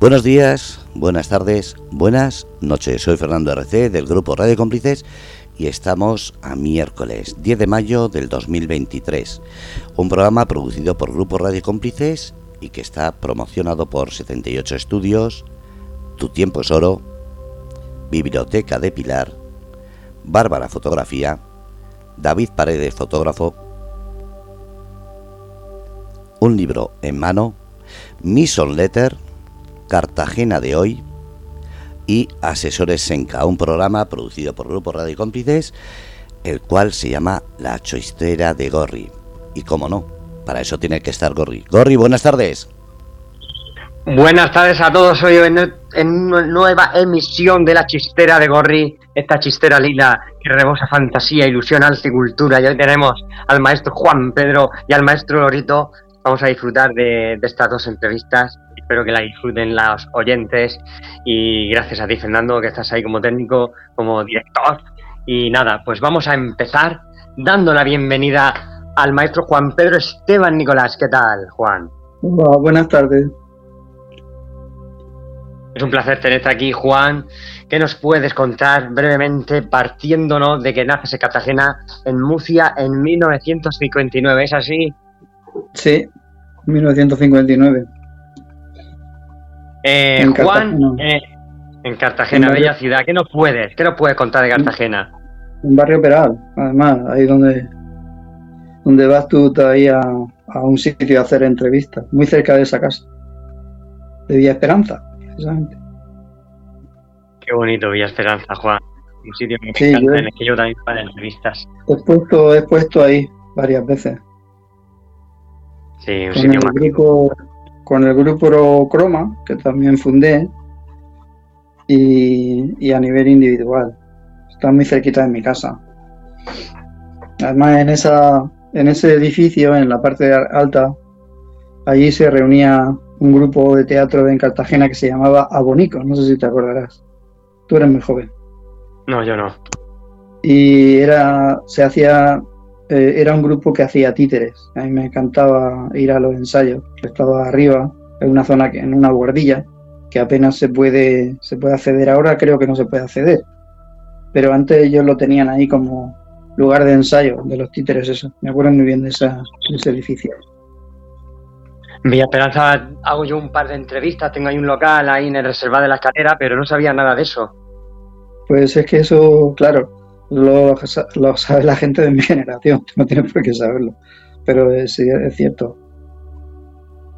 Buenos días, buenas tardes, buenas noches. Soy Fernando RC del grupo Radio Cómplices y estamos a miércoles 10 de mayo del 2023. Un programa producido por Grupo Radio Cómplices y que está promocionado por 78 estudios, Tu Tiempo es Oro, Biblioteca de Pilar, Bárbara Fotografía, David Paredes Fotógrafo, Un libro en mano, Mission Letter, Cartagena de hoy y Asesores Senca, un programa producido por Grupo Radio Cómplices, el cual se llama La Choistera de Gorri. Y cómo no, para eso tiene que estar Gorri. Gorri, buenas tardes. Buenas tardes a todos, hoy en, una nueva emisión de La Chistera de Gorri, esta chistera lila que rebosa fantasía, ilusión, arte y cultura. Y hoy tenemos al maestro Juan Pedro y al maestro Lorito. Vamos a disfrutar de estas dos entrevistas espero que la disfruten los oyentes y gracias a ti Fernando que estás ahí como técnico, como director y nada, pues vamos a empezar dando la bienvenida al maestro Juan Pedro Esteban Nicolás. ¿Qué tal, Juan? buenas tardes. Es un placer tenerte aquí, Juan. ¿Qué nos puedes contar brevemente, partiéndonos de que naces en Cartagena, en Murcia, en 1959? ¿Es así? Sí, 1959. Eh, Juan, eh, en Cartagena, bella ciudad. ¿Qué nos puedes? ¿Qué nos puedes contar de Cartagena? Un barrio Peral, además, ahí donde, donde vas tú todavía a un sitio a hacer entrevistas, muy cerca de esa casa, de Villa Esperanza, precisamente. Qué bonito Villa Esperanza, Juan. Un sitio que me encanta, en el que yo también para entrevistas. He puesto, he puesto ahí varias veces. Sí, un sitio más con el grupo Croma, que también fundé, y, a nivel individual. Está muy cerquita de mi casa. Además, en, esa, en ese edificio, en la parte alta, allí se reunía un grupo de teatro en Cartagena que se llamaba Abonico, no sé si te acordarás. Tú eres muy joven. No, yo no. Y era, se hacía eh, era un grupo que hacía títeres. A mí me encantaba ir a los ensayos. Estaba arriba, en una zona, en una guardilla, que apenas se puede, se puede acceder. Ahora creo que no se puede acceder. Pero antes ellos lo tenían ahí como lugar de ensayo de los títeres, eso. Me acuerdo muy bien de, ese edificio. Villa Esperanza hago yo un par de entrevistas, tengo ahí un local ahí en el reservado de la escalera, pero no sabía nada de eso. Pues es que eso, claro, lo, sabe la gente de mi generación, no tiene por qué saberlo, pero es, es cierto.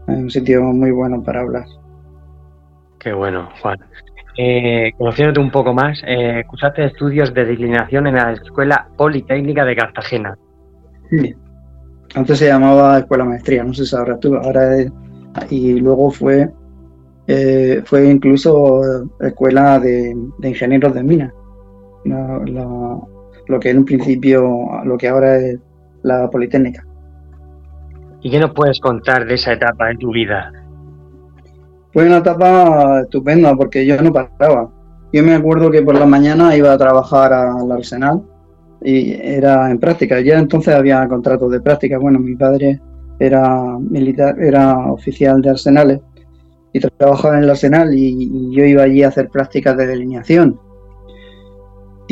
Es un sitio muy bueno para hablar. Qué bueno, Juan. Eh, conociéndote un poco más, eh, cursaste estudios de declinación en la Escuela Politécnica de Cartagena. Sí. Antes se llamaba Escuela Maestría, no sé si sabrás tú, ahora y luego fue eh, fue incluso Escuela de, de Ingenieros de Minas lo que en un principio, lo que ahora es la Politécnica. ¿Y qué nos puedes contar de esa etapa en tu vida? Fue una etapa estupenda porque yo no paraba. Yo me acuerdo que por la mañana iba a trabajar al Arsenal y era en práctica. Ya entonces había contratos de práctica. Bueno, mi padre era militar, era oficial de arsenales y trabajaba en el arsenal y yo iba allí a hacer prácticas de delineación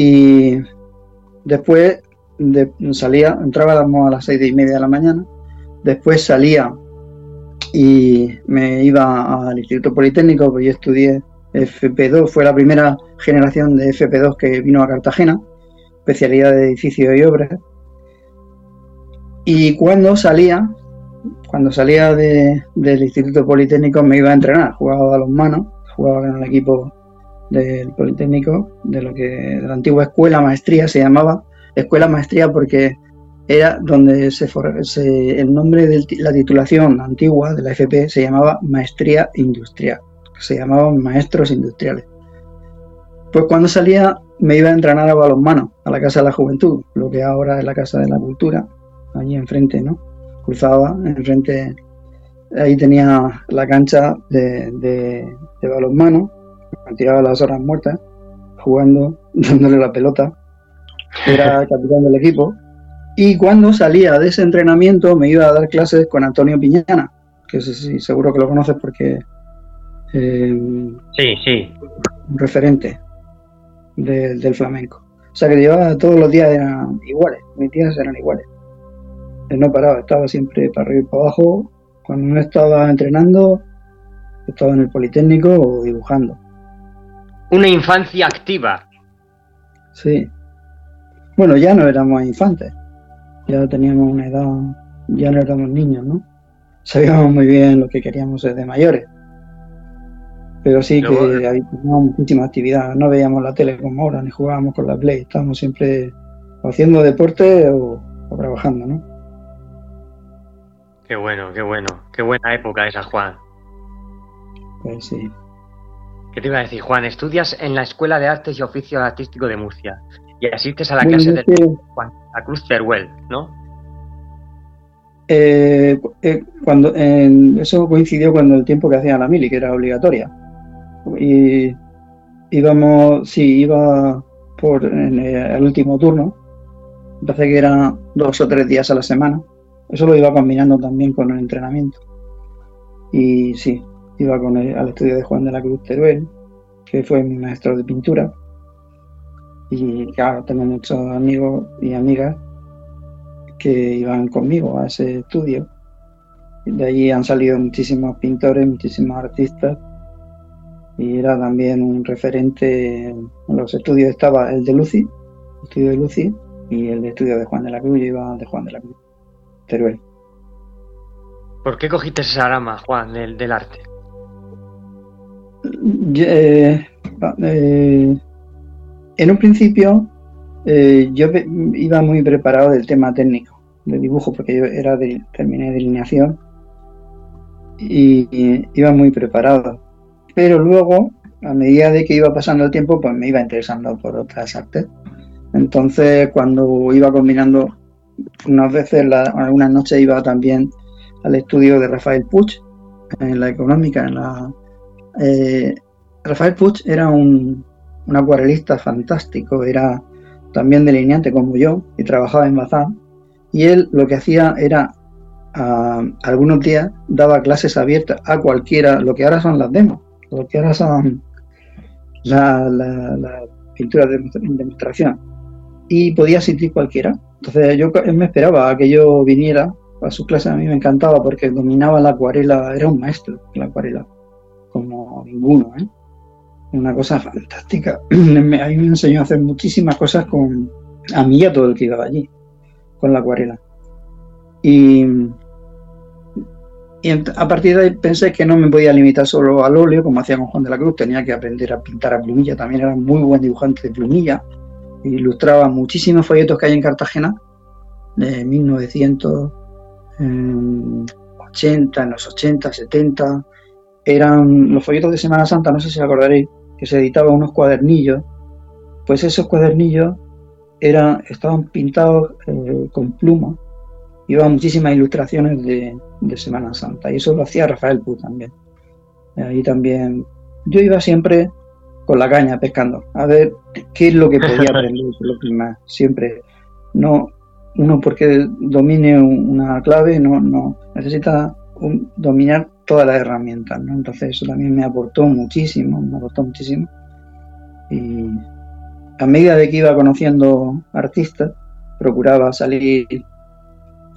y después salía, entrábamos a las seis y media de la mañana, después salía y me iba al Instituto Politécnico, porque yo estudié FP2, fue la primera generación de FP2 que vino a Cartagena, especialidad de edificios y obras. Y cuando salía, cuando salía del Instituto Politécnico me iba a entrenar, jugaba a los manos, jugaba en el equipo del Politécnico, de lo que la antigua escuela maestría se llamaba escuela maestría porque era donde se, se el nombre de la titulación antigua de la FP se llamaba maestría industrial, se llamaban maestros industriales. Pues cuando salía me iba a entrenar a balonmano a la Casa de la Juventud, lo que ahora es la Casa de la Cultura, allí enfrente, ¿no? Cruzaba enfrente, ahí tenía la cancha de balonmano me tiraba las horas muertas jugando, dándole la pelota. Era capitán del equipo. Y cuando salía de ese entrenamiento me iba a dar clases con Antonio Piñana, que sí, seguro que lo conoces porque eh, Sí, sí. un referente de- del flamenco. O sea que llevaba todos los días eran iguales, mis días eran iguales. Él no paraba, estaba siempre para arriba y para abajo. Cuando no estaba entrenando, estaba en el Politécnico o dibujando. Una infancia activa. Sí. Bueno, ya no éramos infantes, ya teníamos una edad, ya no éramos niños, ¿no? Sabíamos muy bien lo que queríamos ser de mayores. Pero sí Luego- que había teníamos muchísima actividad, no veíamos la tele como ahora, ni jugábamos con la Play, estábamos siempre haciendo deporte o, o trabajando, ¿no? Qué bueno, qué bueno. Qué buena época esa, Juan. Pues sí. ¿Qué te iba a decir, Juan? Estudias en la Escuela de Artes y Oficios Artísticos de Murcia y asistes a la clase de Juan, la Cruz Teruel, ¿no? Eh, eh, cuando eso coincidió cuando el tiempo que hacía la mili, que era obligatoria. Y íbamos, sí, iba por en eh, el último turno. Parece que eran dos o tres días a la semana. Eso lo iba combinando también con el entrenamiento. Y sí, iba con el- al estudio de Juan de la Cruz Teruel, que fue mi maestro de pintura. Y claro, tengo muchos amigos y amigas que iban conmigo a ese estudio. De allí han salido muchísimos pintores, muchísimos artistas. Y era también un referente. En los estudios estaba el de Lucy, el estudio de Lucy, y el estudio de Juan de la Cruz. Yo iba al de Juan de la Cruz, Teruel. ¿Por qué cogiste esa rama, Juan, del arte? Eh, eh, en un principio eh, yo iba muy preparado del tema técnico de dibujo porque yo era de, terminé delineación y, y iba muy preparado. Pero luego a medida de que iba pasando el tiempo pues me iba interesando por otras artes. Entonces cuando iba combinando unas veces la- algunas noches iba también al estudio de Rafael Puig en la económica en la eh, Rafael Puig era un, acuarelista fantástico, era también delineante como yo y trabajaba en Bazán. Y él lo que hacía era, algunos días, daba clases abiertas a cualquiera, lo que ahora son las demos, lo que ahora son las la, la pinturas de demostración. Y podía asistir cualquiera. Entonces yo me esperaba a que yo viniera a sus clases, a mí me encantaba porque dominaba la acuarela, era un maestro de la acuarela como ninguno, ¿eh? Una cosa fantástica. A mí me enseñó a hacer muchísimas cosas con a mí a todo el que iba allí, con la acuarela. Y, a partir de ahí pensé que no me podía limitar solo al óleo, como hacía con Juan de la Cruz, tenía que aprender a pintar a plumilla, también era muy buen dibujante de plumilla, ilustraba muchísimos folletos que hay en Cartagena, de 1980, en los 80, 70, eran los folletos de Semana Santa, no sé si acordaréis, que se editaban unos cuadernillos, pues esos cuadernillos eran, estaban pintados eh, con pluma, iban muchísimas ilustraciones de, de Semana Santa, y eso lo hacía Rafael Puig también. Ahí también, yo iba siempre con la caña pescando, a ver qué es lo que podía aprender de los demás, siempre, no, uno porque domine un- una clave, no, no, necesita un- dominar todas las herramientas. Entonces eso también me aportó muchísimo, me aportó muchísimo. Y a medida de que iba conociendo artistas, procuraba salir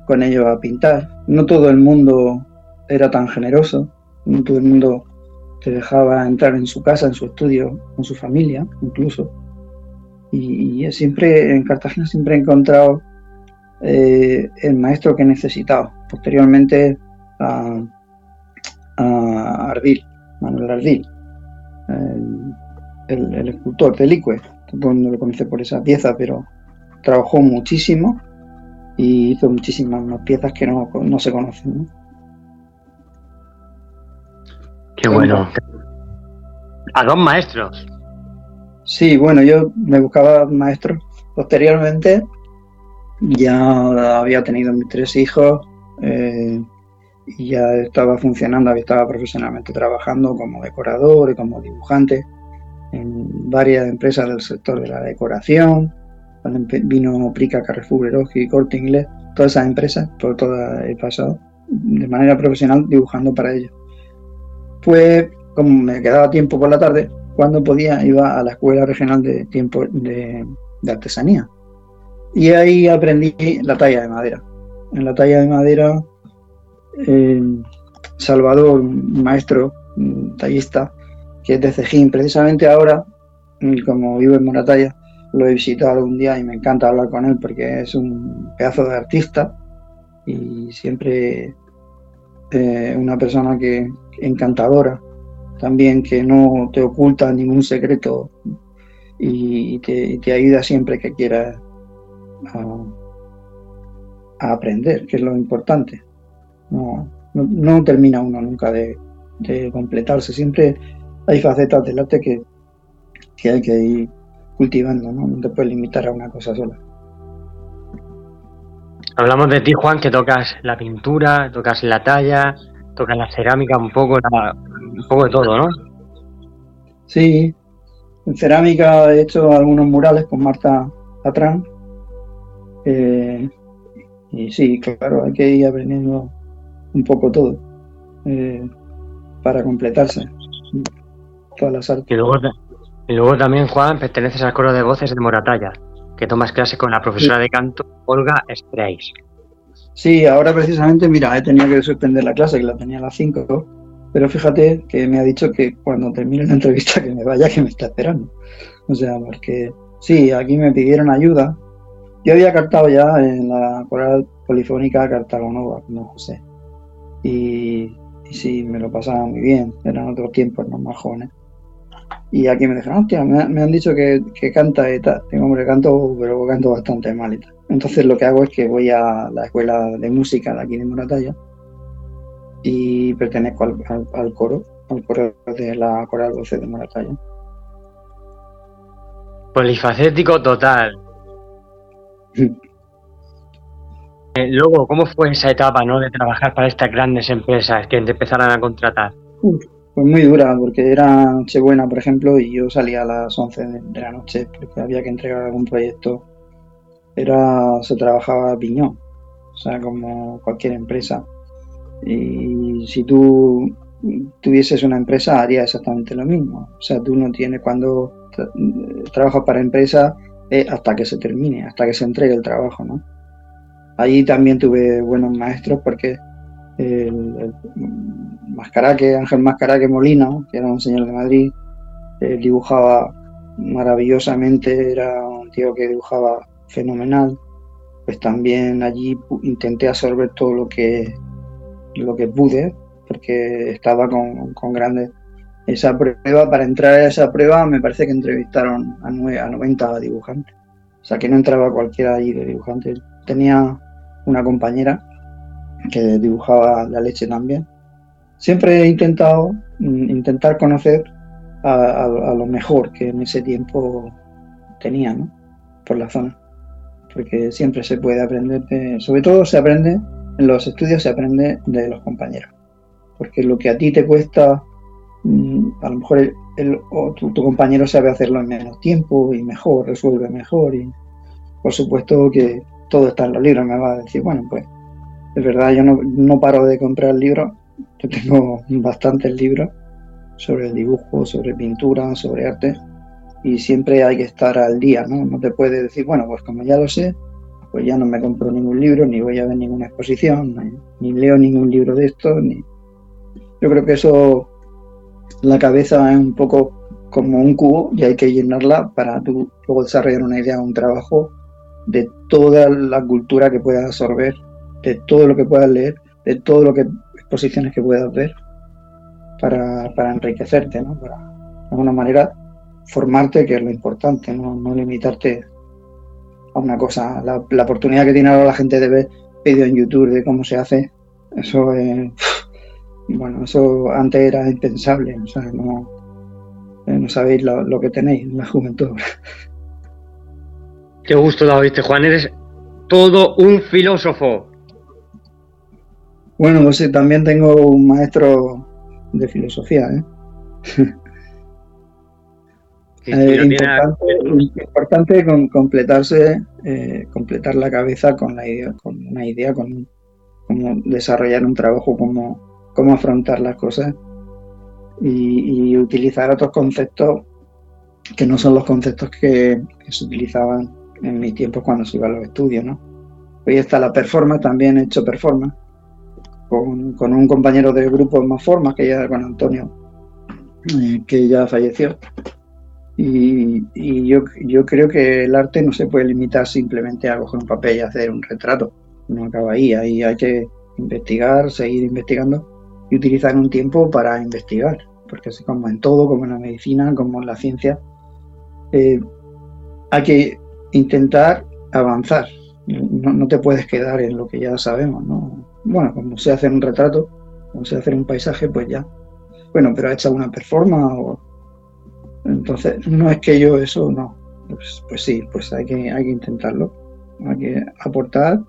con ellos a pintar. No todo el mundo era tan generoso, no todo el mundo te dejaba entrar en su casa, en su estudio, con su familia, incluso. Y, siempre en Cartagena siempre he encontrado eh, el maestro que he necesitado. Posteriormente a, a Ardil, Manuel Ardil, el, escultor de Licue, todo mundo lo conoce por esa pieza, pero trabajó muchísimo y hizo muchísimas más piezas que no, no se conocen. ¿no? Qué bueno. A dos maestros. Sí, bueno, yo me buscaba maestros. Posteriormente ya había tenido mis tres hijos eh, y ya estaba funcionando, había estaba profesionalmente trabajando como decorador y como dibujante en varias empresas del sector de la decoración. Empe- vino Prica, Carrefour, Eroski, Corte Inglés, todas esas empresas, por todas he pasado de manera profesional dibujando para ellos. Pues como me quedaba tiempo por la tarde, cuando podía iba a la Escuela Regional de, tiempo, de, Artesanía. Y ahí aprendí la talla de madera. En la talla de madera, eh, Salvador, un maestro, un tallista, que es de Cejín, precisamente ahora, como vivo en Moratalla, lo he visitado algún día y me encanta hablar con él porque es un pedazo de artista y siempre eh, una persona que encantadora también que no te oculta ningún secreto y, te, ayuda siempre que quieras a, aprender, que es lo importante. No, no, termina uno nunca de, completarse, siempre hay facetas del arte que, que hay que ir cultivando, ¿no? no te puedes limitar a una cosa sola. Hablamos de ti, Juan, que tocas la pintura, tocas la talla, tocas la cerámica, un poco la, un poco de todo, ¿no? Sí, en cerámica he hecho algunos murales con Marta Patrán. Eh, y sí, claro, hay que ir aprendiendo un poco todo eh, para completarse todas las artes. Y luego, también, Juan, perteneces al coro de voces de Moratalla, que tomas clase con la profesora de canto Olga Streis. Sí, ahora precisamente, mira, he tenido que suspender la clase, que la tenía a las 5, pero fíjate que me ha dicho que cuando termine la entrevista que me vaya, que me está esperando. O sea, porque sí, aquí me pidieron ayuda. Yo había cartado ya en la coral polifónica Cartagonova con José. Y, sí, me lo pasaba muy bien. Eran otros tiempos, no más jóvenes. Y aquí me dijeron, hostia, me, han dicho que, canta y tal. Tengo, hombre, canto, pero canto bastante mal y tal. Entonces lo que hago es que voy a la escuela de música de aquí de Moratalla y pertenezco al, coro, al coro de la Coral Voces de Moratalla. Polifacético total. Eh, luego, ¿cómo fue esa etapa ¿no? de trabajar para estas grandes empresas que te empezaran a contratar? Fue pues muy dura, porque era Nochebuena, por ejemplo, y yo salía a las 11 de, la noche porque había que entregar algún proyecto. Era, se trabajaba piñón, o sea, como cualquier empresa. Y si tú tuvieses una empresa, haría exactamente lo mismo. O sea, tú no tienes cuando trabajas para empresa hasta que se termine, hasta que se entregue el trabajo, ¿no? Allí también tuve buenos maestros porque el, Mascaraque, Ángel Mascaraque Molina, que era un señor de Madrid, dibujaba maravillosamente, era un tío que dibujaba fenomenal. Pues también allí intenté absorber todo lo que lo que pude, porque estaba con, con grandes... Esa prueba, para entrar a esa prueba, me parece que entrevistaron a, a 90 dibujantes. O sea, que no entraba cualquiera allí de dibujantes. Tenía una compañera que dibujaba la leche también. Siempre he intentado mm, intentar conocer a, lo mejor que en ese tiempo tenía, ¿no? Por la zona. Porque siempre se puede aprender, sobre todo se aprende en los estudios se aprende de los compañeros. Porque lo que a ti te cuesta, mm, a lo mejor tu, compañero sabe hacerlo en menos tiempo y mejor, resuelve mejor. Y por supuesto que todo está en los libros. Me va a decir, bueno, pues es verdad, yo no, paro de comprar libros. Yo tengo bastantes libros sobre el dibujo, sobre pintura, sobre arte. Y siempre hay que estar al día, ¿no? No te puedes decir, bueno, pues como ya lo sé, pues ya no me compro ningún libro, ni voy a ver ninguna exposición, ni, leo ningún libro de esto. Ni... Yo creo que eso, la cabeza es un poco como un cubo y hay que llenarla para tú luego desarrollar una idea, un trabajo de toda la cultura que puedas absorber, de todo lo que puedas leer, de todo lo que exposiciones que puedas ver para, enriquecerte, ¿no? Para de alguna manera formarte, que es lo importante, no, no limitarte a una cosa. La, oportunidad que tiene ahora la gente de ver vídeos en YouTube de cómo se hace, eso es. Bueno, eso antes era impensable, o sea, no sabéis lo, que tenéis en la juventud. Qué gusto da oíste, Juan, eres todo un filósofo. Bueno, pues sí, también tengo un maestro de filosofía, ¿eh? importante, con, completarse, eh, completar la cabeza con la idea, con una idea, con cómo desarrollar un trabajo, cómo, cómo afrontar las cosas. y, utilizar otros conceptos que no son los conceptos que, se utilizaban en mi tiempo cuando se iba a los estudios, ¿no? Hoy está la performance, también he hecho performance con, con un compañero del grupo Más Formas, que ya con Antonio, eh, que ya falleció. Y, yo, yo, creo que el arte no se puede limitar simplemente a coger un papel y hacer un retrato. No acaba ahí, ahí hay que investigar, seguir investigando y utilizar un tiempo para investigar, porque es como en todo, como en la medicina, como en la ciencia, eh, hay que intentar avanzar. No, te puedes quedar en lo que ya sabemos, ¿no? Bueno, como sé hacer un retrato, como sé hacer un paisaje, pues ya. Bueno, pero ha hecho una performance o... Entonces, no es que yo eso, no. Pues, pues sí, pues hay que, hay que intentarlo. Hay que aportar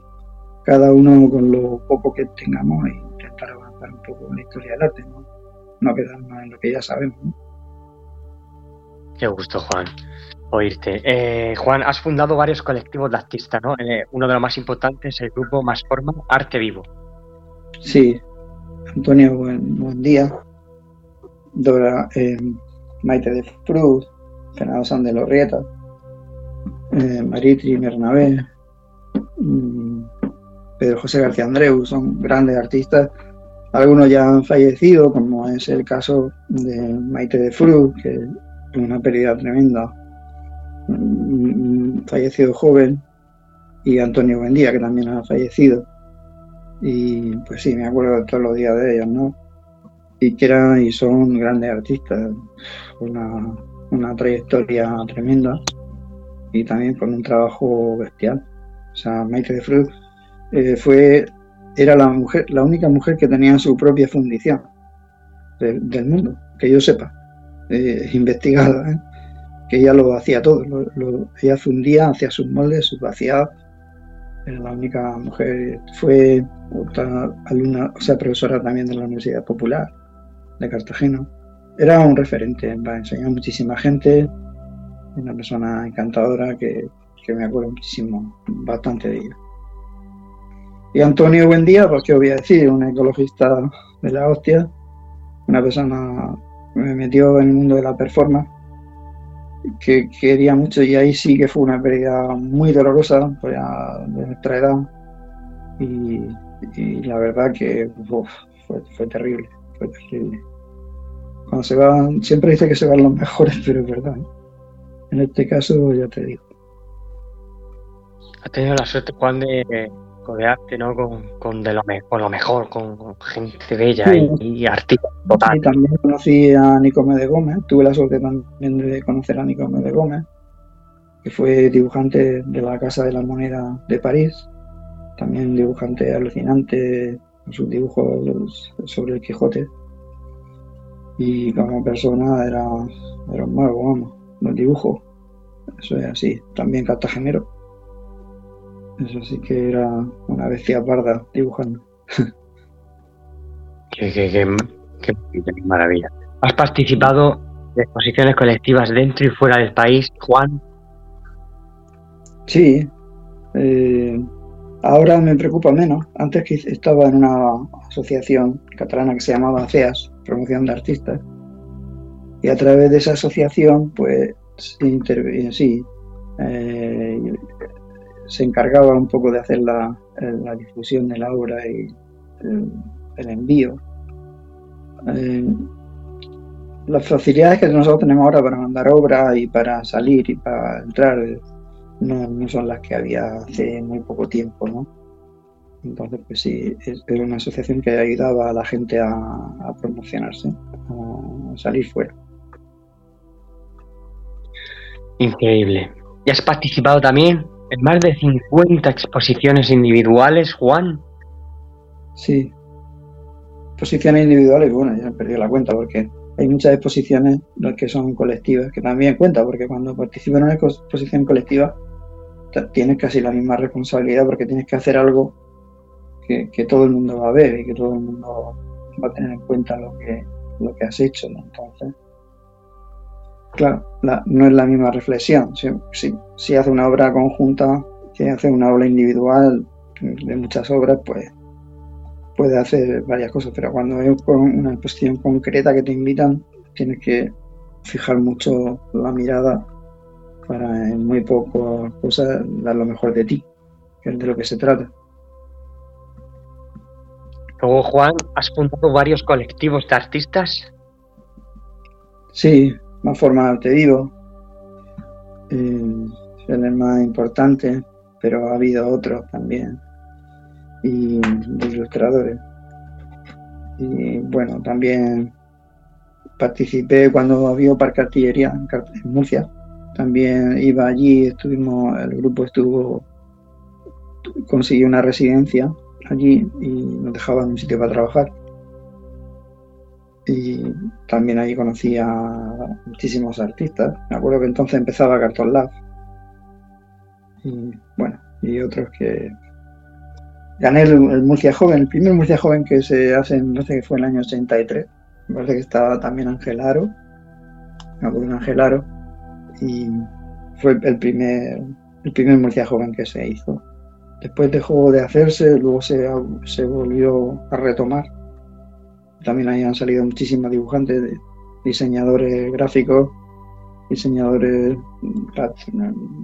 cada uno con lo poco que tengamos e intentar avanzar un poco en la historia del arte, ¿no? No quedarnos en lo que ya sabemos, ¿no? Qué gusto, Juan, oírte. Eh, Juan, has fundado varios colectivos de artistas, ¿no? Eh, uno de los más importantes es el grupo Más Forma Arte Vivo. Sí, Antonio, buen, día. Dora eh, Maite de Cruz, Fernando San de Lorrieta, eh, Maritri Bernabé, mm, Pedro José García Andreu, son grandes artistas. Algunos ya han fallecido, como es el caso de Maite de Fru, que es una pérdida tremenda, fallecido joven, y Antonio Buendía, que también ha fallecido. Y pues sí, me acuerdo todos los días de ellos, ¿no? Y que eran y son grandes artistas, una, una trayectoria tremenda y también con un trabajo bestial. O sea, Maite de Fru eh, fue, era la, mujer, la única mujer que tenía su propia fundición del mundo, que yo sepa, eh, investigada, ¿eh? Que ella lo hacía todo, ella fundía, hacía sus moldes, sus vaciados, era la única mujer, fue alumna, o sea, profesora también de la Universidad Popular de Cartagena. Era un referente, a enseñar a muchísima gente, una persona encantadora que, que me acuerdo muchísimo, bastante de ella. Y Antonio Buendía, pues qué os voy a decir, un ecologista de la hostia, una persona que me metió en el mundo de la performance, que quería mucho y ahí sí que fue una pérdida muy dolorosa pues, de nuestra edad y, la verdad que fue, terrible, fue terrible. Cuando se van, siempre dice que se van los mejores, pero es verdad. ¿eh? En este caso ya te digo. Ha tenido la suerte, Juan, de, rodearte ¿no? con, de lo, lo mejor, con, gente bella y, artista total. Y también conocí a Nicome de Gómez, tuve la suerte también de conocer a Nicome de Gómez, que fue dibujante de la Casa de la Moneda de París, también dibujante alucinante con sus dibujos sobre el Quijote. Y como persona era, era un mago, vamos, los dibujos. Eso es así, también cartagenero eso sí que era una bestia parda dibujando. qué, maravilla. ¿Has participado de exposiciones colectivas dentro y fuera del país, Juan? Sí. Eh, ahora me preocupa menos. Antes que estaba en una asociación catalana que se llamaba CEAS, Promoción de Artistas. Y a través de esa asociación, pues, sí, eh, se encargaba un poco de hacer la, la difusión de la obra y el, envío. Eh, las facilidades que nosotros tenemos ahora para mandar obras y para salir y para entrar eh, no, son las que había hace muy poco tiempo, ¿no? Entonces, pues sí, era una asociación que ayudaba a la gente a, a promocionarse, a salir fuera. Increíble. ¿Y has participado también en más de 50 exposiciones individuales, Juan. Sí. Exposiciones individuales, bueno, ya he perdido la cuenta porque hay muchas exposiciones que son colectivas, que también cuenta, porque cuando participas en una exposición colectiva tienes casi la misma responsabilidad porque tienes que hacer algo que, todo el mundo va a ver y que todo el mundo va a tener en cuenta lo que, lo que has hecho. Entonces, Claro, no es la misma reflexión. Si, si, hace una obra conjunta que hace una obra individual de muchas obras, pues puedes hacer varias cosas, pero cuando es con una exposición concreta que te invitan, tienes que fijar mucho la mirada para en muy pocas cosas dar lo mejor de ti, que es de lo que se trata. Luego, Juan, has fundado varios colectivos de artistas. Sí, más forma arte vivo. Eh, es el más importante, pero ha habido otros también. Y ilustradores. Y bueno, también participé cuando había Parque Artillería en Murcia. También iba allí, estuvimos, el grupo estuvo, consiguió una residencia allí y nos dejaban un sitio para trabajar. Y también allí conocí a muchísimos artistas. Me acuerdo que entonces empezaba Carton Lab. Y bueno, y otros que gané el, Murcia Joven, el primer Murcia Joven que se hace, no sé que fue en el año 83. Me parece que estaba también Ángel Aro. Me acuerdo de Ángel Aro. Y fue el primer, el primer Murcia Joven que se hizo. Después dejó de hacerse, luego se, se volvió a retomar. También ahí han salido muchísimos dibujantes, diseñadores gráficos, diseñadores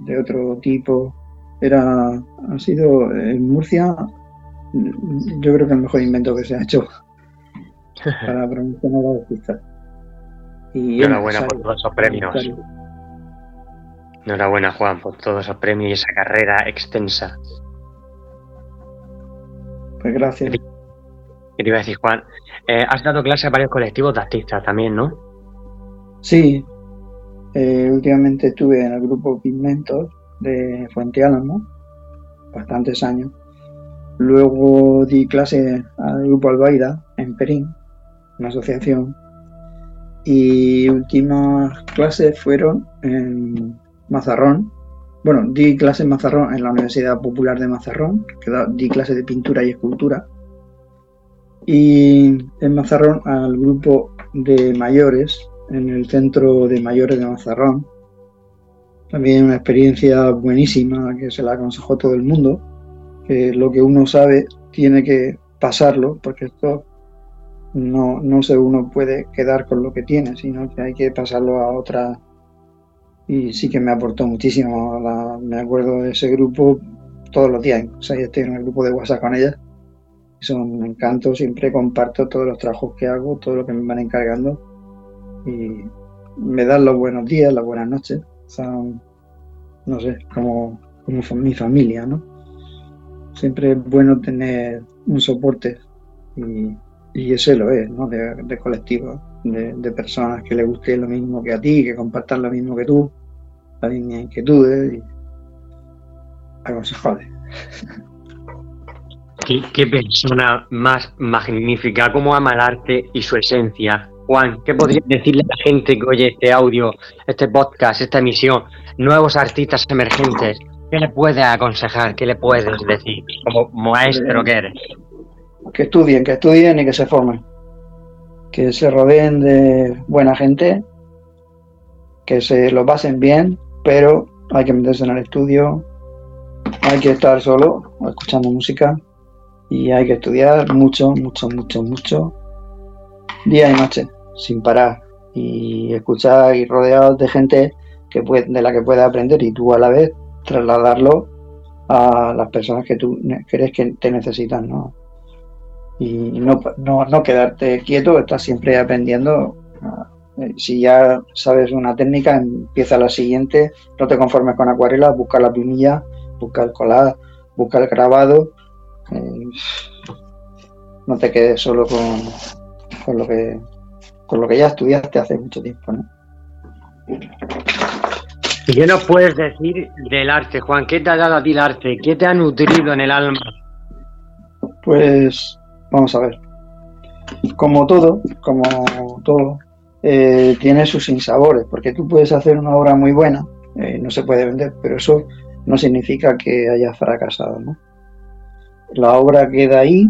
de otro tipo. Era, ha sido en Murcia, yo creo que el mejor invento que se ha hecho para promocionar a artistas. Y Enhorabuena por todos esos premios. Enhorabuena, Juan, por todos esos premios y esa carrera extensa. Pues gracias. ¿Qué te iba a decir, Juan? Eh, has dado clase a varios colectivos de artistas también, ¿no? Sí. Eh, últimamente estuve en el grupo Pigmentos de Fuente Álamo, bastantes años. Luego di clase al grupo Albaida en Perín, una asociación. Y últimas clases fueron en Mazarrón, bueno, di clases en Mazarrón en la Universidad Popular de Mazarrón, que di clases de pintura y escultura. Y en Mazarrón al grupo de mayores, en el centro de mayores de Mazarrón. También una experiencia buenísima que se la aconsejó todo el mundo, que lo que uno sabe tiene que pasarlo, porque esto no, no se uno puede quedar con lo que tiene, sino que hay que pasarlo a otra y sí que me aportó muchísimo. me acuerdo de ese grupo todos los días, o estoy en el grupo de WhatsApp con ellas. Son me encanto, siempre comparto todos los trabajos que hago, todo lo que me van encargando y me dan los buenos días, las buenas noches. Son, no sé, como, como mi familia, ¿no? Siempre es bueno tener un soporte y, ese lo es, ¿no? De, colectivo, de, de, personas que le guste lo mismo que a ti, que compartan lo mismo que tú la misma inquietudes y aconsejable. ¿Qué, ¿Qué, persona más magnífica, cómo ama el arte y su esencia. Juan, ¿qué podrías decirle a la gente que oye este audio, este podcast, esta emisión, nuevos artistas emergentes? ¿Qué le puedes aconsejar? ¿Qué le puedes decir como maestro que eres? Que estudien, que estudien y que se formen. Que se rodeen de buena gente, que se lo pasen bien pero hay que meterse en el estudio, hay que estar solo escuchando música y hay que estudiar mucho, mucho, mucho, mucho, día y noche, sin parar. Y escuchar y rodeado de gente que puede, de la que puedes aprender y tú a la vez trasladarlo a las personas que tú crees que te necesitan, ¿no? Y no, no, no quedarte quieto, estás siempre aprendiendo. Eh, si ya sabes una técnica, empieza la siguiente, no te conformes con acuarela, busca la pinilla, busca el colar, busca el grabado, eh, no te quedes solo con, lo que con lo que ya estudiaste hace mucho tiempo, ¿no? ¿Y qué nos puedes decir del arte, Juan? ¿Qué te ha dado a ti el arte? ¿Qué te ha nutrido en el alma? Pues vamos a ver. Como todo, como todo, eh, tiene sus sinsabores, porque tú puedes hacer una obra muy buena, eh, no se puede vender, pero eso no significa que hayas fracasado. ¿no? La obra queda ahí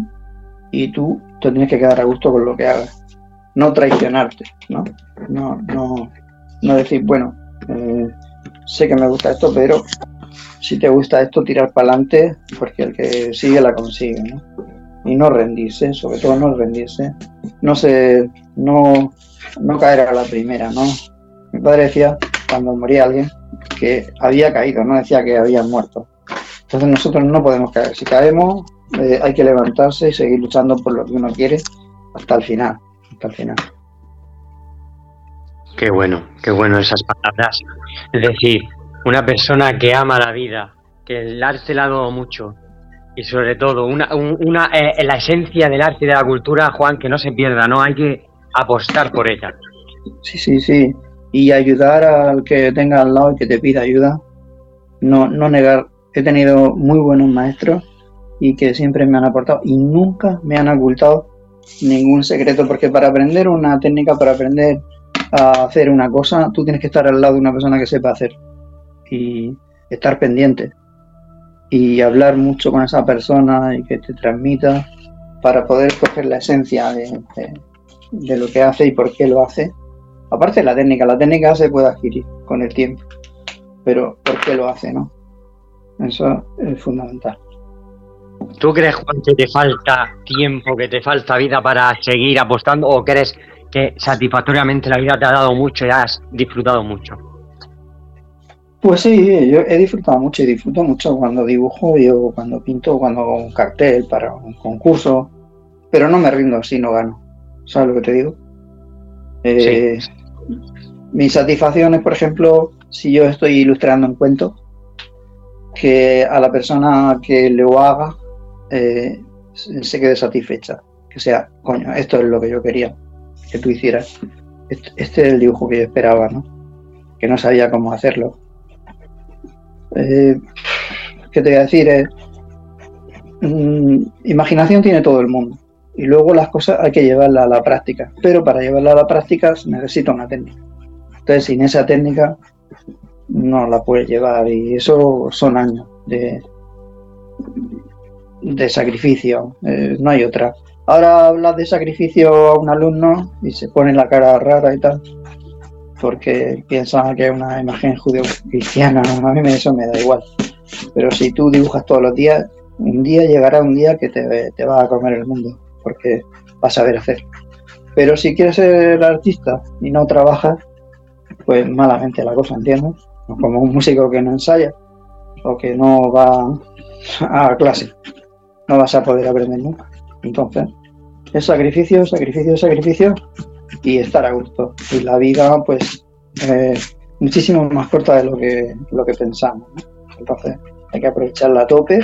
y tú te tienes que quedar a gusto con lo que hagas, no traicionarte, no, no, no, no decir, bueno, eh, sé que me gusta esto, pero si te gusta esto, tirar para adelante, porque el que sigue la consigue. ¿no? y no rendirse, sobre todo no rendirse, no se, no, no caer a la primera, ¿no? Mi padre decía cuando moría alguien que había caído, no decía que había muerto. Entonces nosotros no podemos caer. Si caemos, eh, hay que levantarse y seguir luchando por lo que uno quiere hasta el final, hasta el final. Qué bueno, qué bueno esas palabras. Es decir, una persona que ama la vida, que el arte le ha dado mucho y sobre todo una, una eh, la esencia del arte y de la cultura, Juan, que no se pierda, ¿no? Hay que apostar por ella. Sí, sí, sí. Y ayudar al que tenga al lado y que te pida ayuda. No, no negar. He tenido muy buenos maestros y que siempre me han aportado y nunca me han ocultado ningún secreto, porque para aprender una técnica, para aprender a hacer una cosa, tú tienes que estar al lado de una persona que sepa hacer y estar pendiente y hablar mucho con esa persona y que te transmita para poder coger la esencia de, de, lo que hace y por qué lo hace. Aparte de la técnica, la técnica se puede adquirir con el tiempo, pero por qué lo hace, ¿no? Eso es fundamental. ¿Tú crees, Juan, que te falta tiempo, que te falta vida para seguir apostando o crees que satisfactoriamente la vida te ha dado mucho y has disfrutado mucho? Pues sí, yo he disfrutado mucho y disfruto mucho cuando dibujo, yo cuando pinto, cuando hago un cartel para un concurso, pero no me rindo si no gano. ¿Sabes lo que te digo? Eh, Mi satisfacción es, por ejemplo, si yo estoy ilustrando un cuento, que a la persona que lo haga eh, se quede satisfecha. Que sea, coño, esto es lo que yo quería que tú hicieras. Este, es el dibujo que yo esperaba, ¿no? Que no sabía cómo hacerlo eh, ¿Qué te voy a decir? Eh, mm, imaginación tiene todo el mundo. Y luego las cosas hay que llevarlas a la práctica. Pero para llevarla a la práctica se necesita una técnica. Entonces, sin esa técnica no la puedes llevar. Y eso son años de, de sacrificio. Eh, no hay otra. Ahora hablas de sacrificio a un alumno y se pone la cara rara y tal porque piensan que es una imagen judeo-cristiana, a mí eso me da igual. Pero si tú dibujas todos los días, un día llegará un día que te, te va a comer el mundo, porque vas a saber hacer. Pero si quieres ser artista y no trabajas, pues malamente la cosa, ¿entiendes? Como un músico que no ensaya o que no va a clase, no vas a poder aprender nunca. Entonces, es sacrificio, sacrificio, sacrificio y estar a gusto. Y la vida, pues, eh, muchísimo más corta de lo que, lo que pensamos. Entonces, hay que aprovecharla a tope.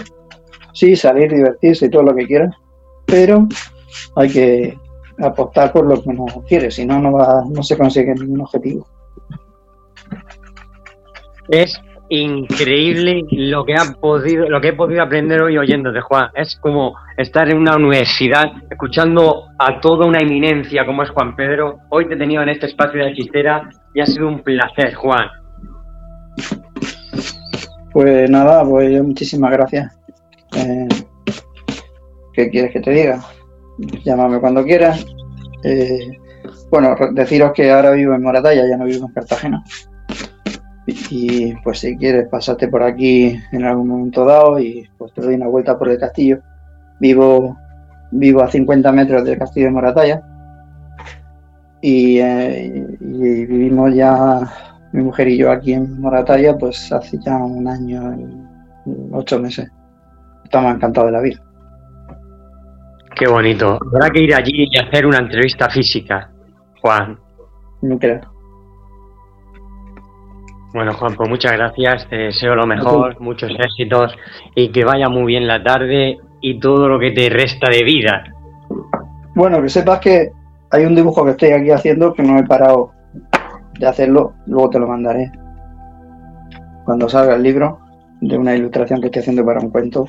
Sí, salir, divertirse y todo lo que quieras, pero hay que apostar por lo que uno quiere, si no, no, va, no se consigue ningún objetivo. Es increíble lo que ha podido, lo que he podido aprender hoy oyendo de Juan. Es como estar en una universidad escuchando a toda una eminencia como es Juan Pedro. Hoy te he tenido en este espacio de chistera y ha sido un placer, Juan. Pues nada, pues muchísimas gracias. Eh, ¿Qué quieres que te diga? Llámame cuando quieras. Eh, bueno, deciros que ahora vivo en Moratalla, ya no vivo en Cartagena. Y pues si quieres, pasarte por aquí en algún momento dado y pues te doy una vuelta por el castillo. Vivo, vivo a 50 metros del castillo de Moratalla. Y, eh, y, vivimos ya, mi mujer y yo aquí en Moratalla, pues hace ya un año y ocho meses. Estamos encantados de la vida. Qué bonito. Habrá que ir allí y hacer una entrevista física, Juan. No creo. Bueno, Juan, pues muchas gracias, te deseo lo mejor, muchos éxitos y que vaya muy bien la tarde y todo lo que te resta de vida. Bueno, que sepas que hay un dibujo que estoy aquí haciendo que no he parado de hacerlo, luego te lo mandaré. Cuando salga el libro de una ilustración que estoy haciendo para un cuento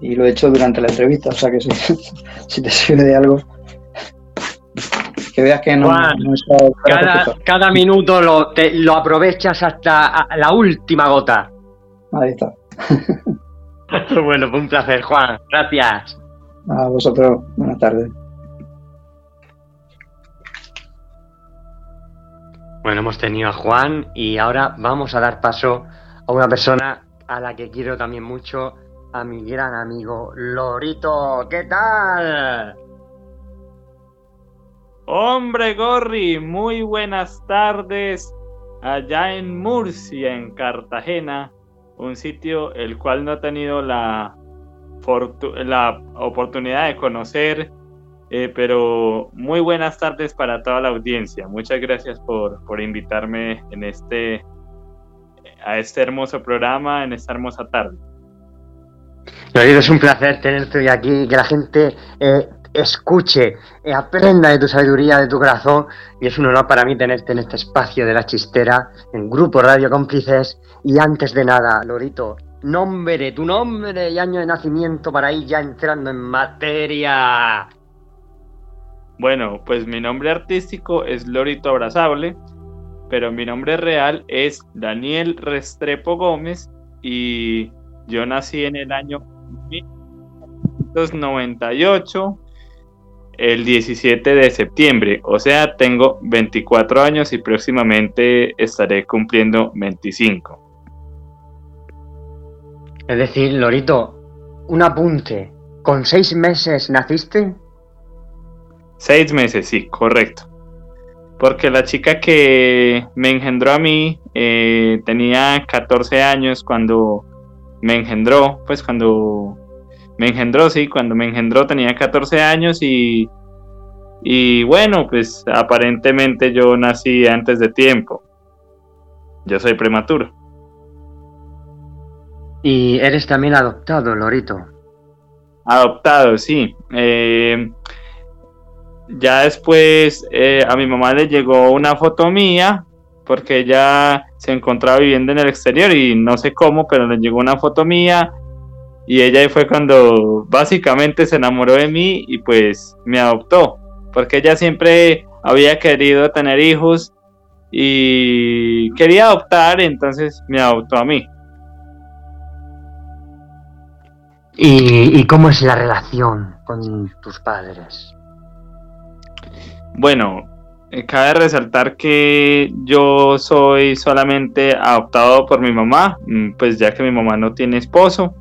y lo he hecho durante la entrevista, o sea que si, te sirve de algo, que veas que no, cada, minuto lo, lo aprovechas hasta la última gota. Ahí está. bueno, fue un placer, Juan. Gracias. A vosotros. Buenas tardes. Bueno, hemos tenido a Juan y ahora vamos a dar paso a una persona a la que quiero también mucho a mi gran amigo Lorito. ¿Qué tal? Hombre Gorri, muy buenas tardes allá en Murcia, en Cartagena, un sitio el cual no he tenido la, oportunidad de conocer, eh, pero muy buenas tardes para toda la audiencia. Muchas gracias por, por invitarme en este, a este hermoso programa, en esta hermosa tarde. Es un placer tenerte aquí, que la gente eh, escuche, eh, aprenda de tu sabiduría, de tu corazón, y es un honor para mí tenerte en este espacio de la chistera, en Grupo Radio Cómplices, y antes de nada, Lorito, nombre, tu nombre y año de nacimiento para ir ya entrando en materia. Bueno, pues mi nombre artístico es Lorito Abrazable, pero mi nombre real es Daniel Restrepo Gómez y yo nací en el año 1998 el 17 de septiembre, o sea, tengo 24 años y próximamente estaré cumpliendo 25. Es decir, Lorito, un apunte, ¿con seis meses naciste? Seis meses, sí, correcto. Porque la chica que me engendró a mí eh, tenía 14 años cuando me engendró, pues cuando me engendró, sí, cuando me engendró tenía 14 años y, y bueno, pues aparentemente yo nací antes de tiempo. Yo soy prematuro. Y eres también adoptado, Lorito. Adoptado, sí. Eh, ya después eh, a mi mamá le llegó una foto mía porque ella se encontraba viviendo en el exterior y no sé cómo, pero le llegó una foto mía y ella fue cuando básicamente se enamoró de mí y pues me adoptó, porque ella siempre había querido tener hijos y quería adoptar, entonces me adoptó a mí. ¿Y, cómo es la relación con tus padres? Bueno, eh, cabe resaltar que yo soy solamente adoptado por mi mamá, mm, pues ya que mi mamá no tiene esposo.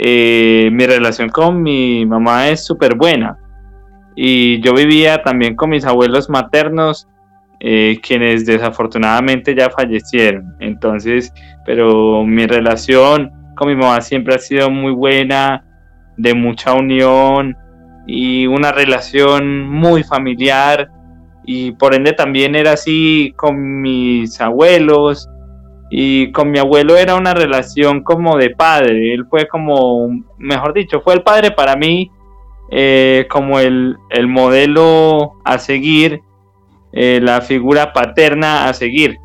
Eh, mi relación con mi mamá es súper buena. Y yo vivía también con mis abuelos maternos, eh, quienes desafortunadamente ya fallecieron. Entonces, pero mi relación con mi mamá siempre ha sido muy buena, de mucha unión y una relación muy familiar. Y por ende también era así con mis abuelos, y con mi abuelo era una relación como de padre, él fue como, mejor dicho, fue el padre para mí, eh, como el, modelo a seguir, eh, la figura paterna a seguir.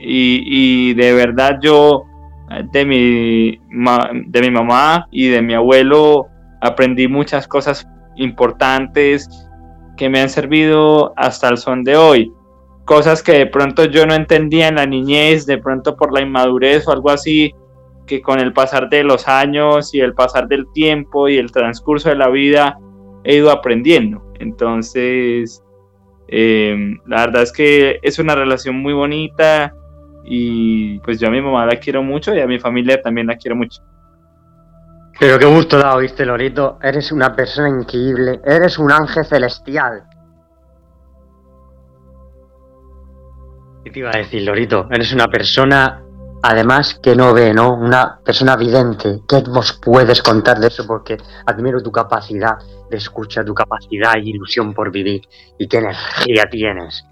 Y, de verdad yo de mi, de mi mamá y de mi abuelo aprendí muchas cosas importantes que me han servido hasta el son de hoy cosas que de pronto yo no entendía en la niñez, de pronto por la inmadurez o algo así, que con el pasar de los años y el pasar del tiempo y el transcurso de la vida he ido aprendiendo. Entonces, em, la verdad es que es una relación muy bonita y pues yo a mi mamá la quiero mucho y a mi familia también la quiero mucho. Pero qué gusto da, oíste, Lorito. Eres una persona increíble. Eres un ángel celestial. ¿Qué te iba a decir, Lorito? Eres una persona, además, que no ve, ¿no? Una persona vidente. ¿Qué vos puedes contar de eso? Porque admiro tu capacidad de escucha, tu capacidad y ilusión por vivir. Y qué energía tienes.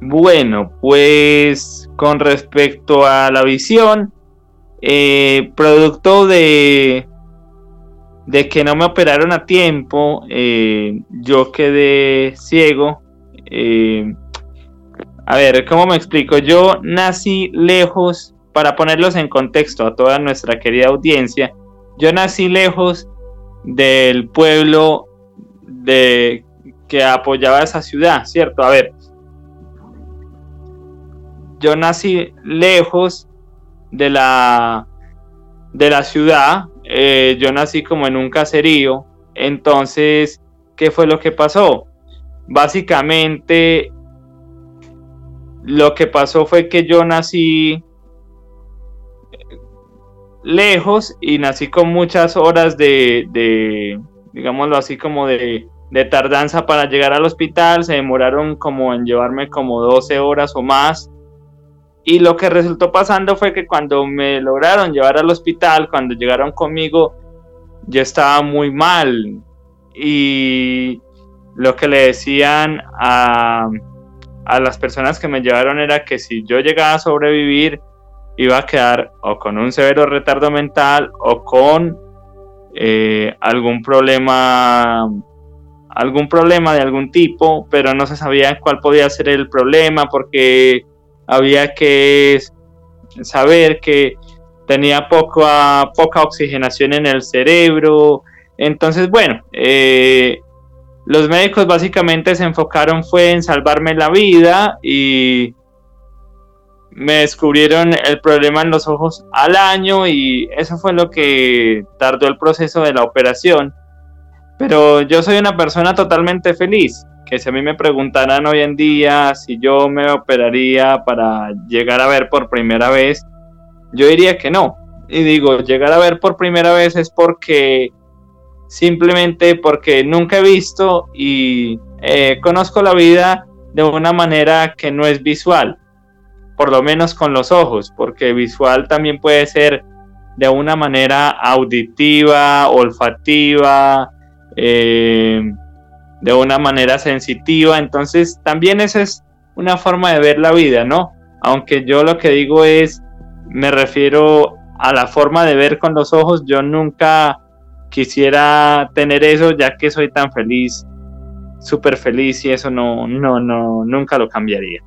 Bueno, pues con respecto a la visión, eh, producto de, de que no me operaron a tiempo, eh, yo quedé ciego. Eh, a ver, ¿cómo me explico? Yo nací lejos, para ponerlos en contexto a toda nuestra querida audiencia, yo nací lejos del pueblo de que apoyaba esa ciudad, ¿cierto? A ver, yo nací lejos de la de la ciudad, eh, yo nací como en un caserío, entonces, ¿qué fue lo que pasó? Básicamente lo que pasó fue que yo nací lejos y nací con muchas horas de, de digámoslo así, como de, de, tardanza para llegar al hospital. Se demoraron como en llevarme como 12 horas o más. Y lo que resultó pasando fue que cuando me lograron llevar al hospital, cuando llegaron conmigo, yo estaba muy mal. Y lo que le decían a, a las personas que me llevaron era que si yo llegaba a sobrevivir, iba a quedar o con un severo retardo mental o con eh, algún problema algún problema de algún tipo, pero no se sabía cuál podía ser el problema porque había que saber que tenía poca, poca oxigenación en el cerebro. Entonces, bueno, eh, los médicos básicamente se enfocaron fue en salvarme la vida y me descubrieron el problema en los ojos al año y eso fue lo que tardó el proceso de la operación. Pero yo soy una persona totalmente feliz, que si a mí me preguntaran hoy en día si yo me operaría para llegar a ver por primera vez, yo diría que no. Y digo, llegar a ver por primera vez es porque simplemente porque nunca he visto y eh, conozco la vida de una manera que no es visual por lo menos con los ojos, porque visual también puede ser de una manera auditiva, olfativa, eh, de una manera sensitiva. Entonces también esa es una forma de ver la vida, ¿no? Aunque yo lo que digo es, me refiero a la forma de ver con los ojos, yo nunca quisiera tener eso ya que soy tan feliz, súper feliz y eso no, no, no, nunca lo cambiaría.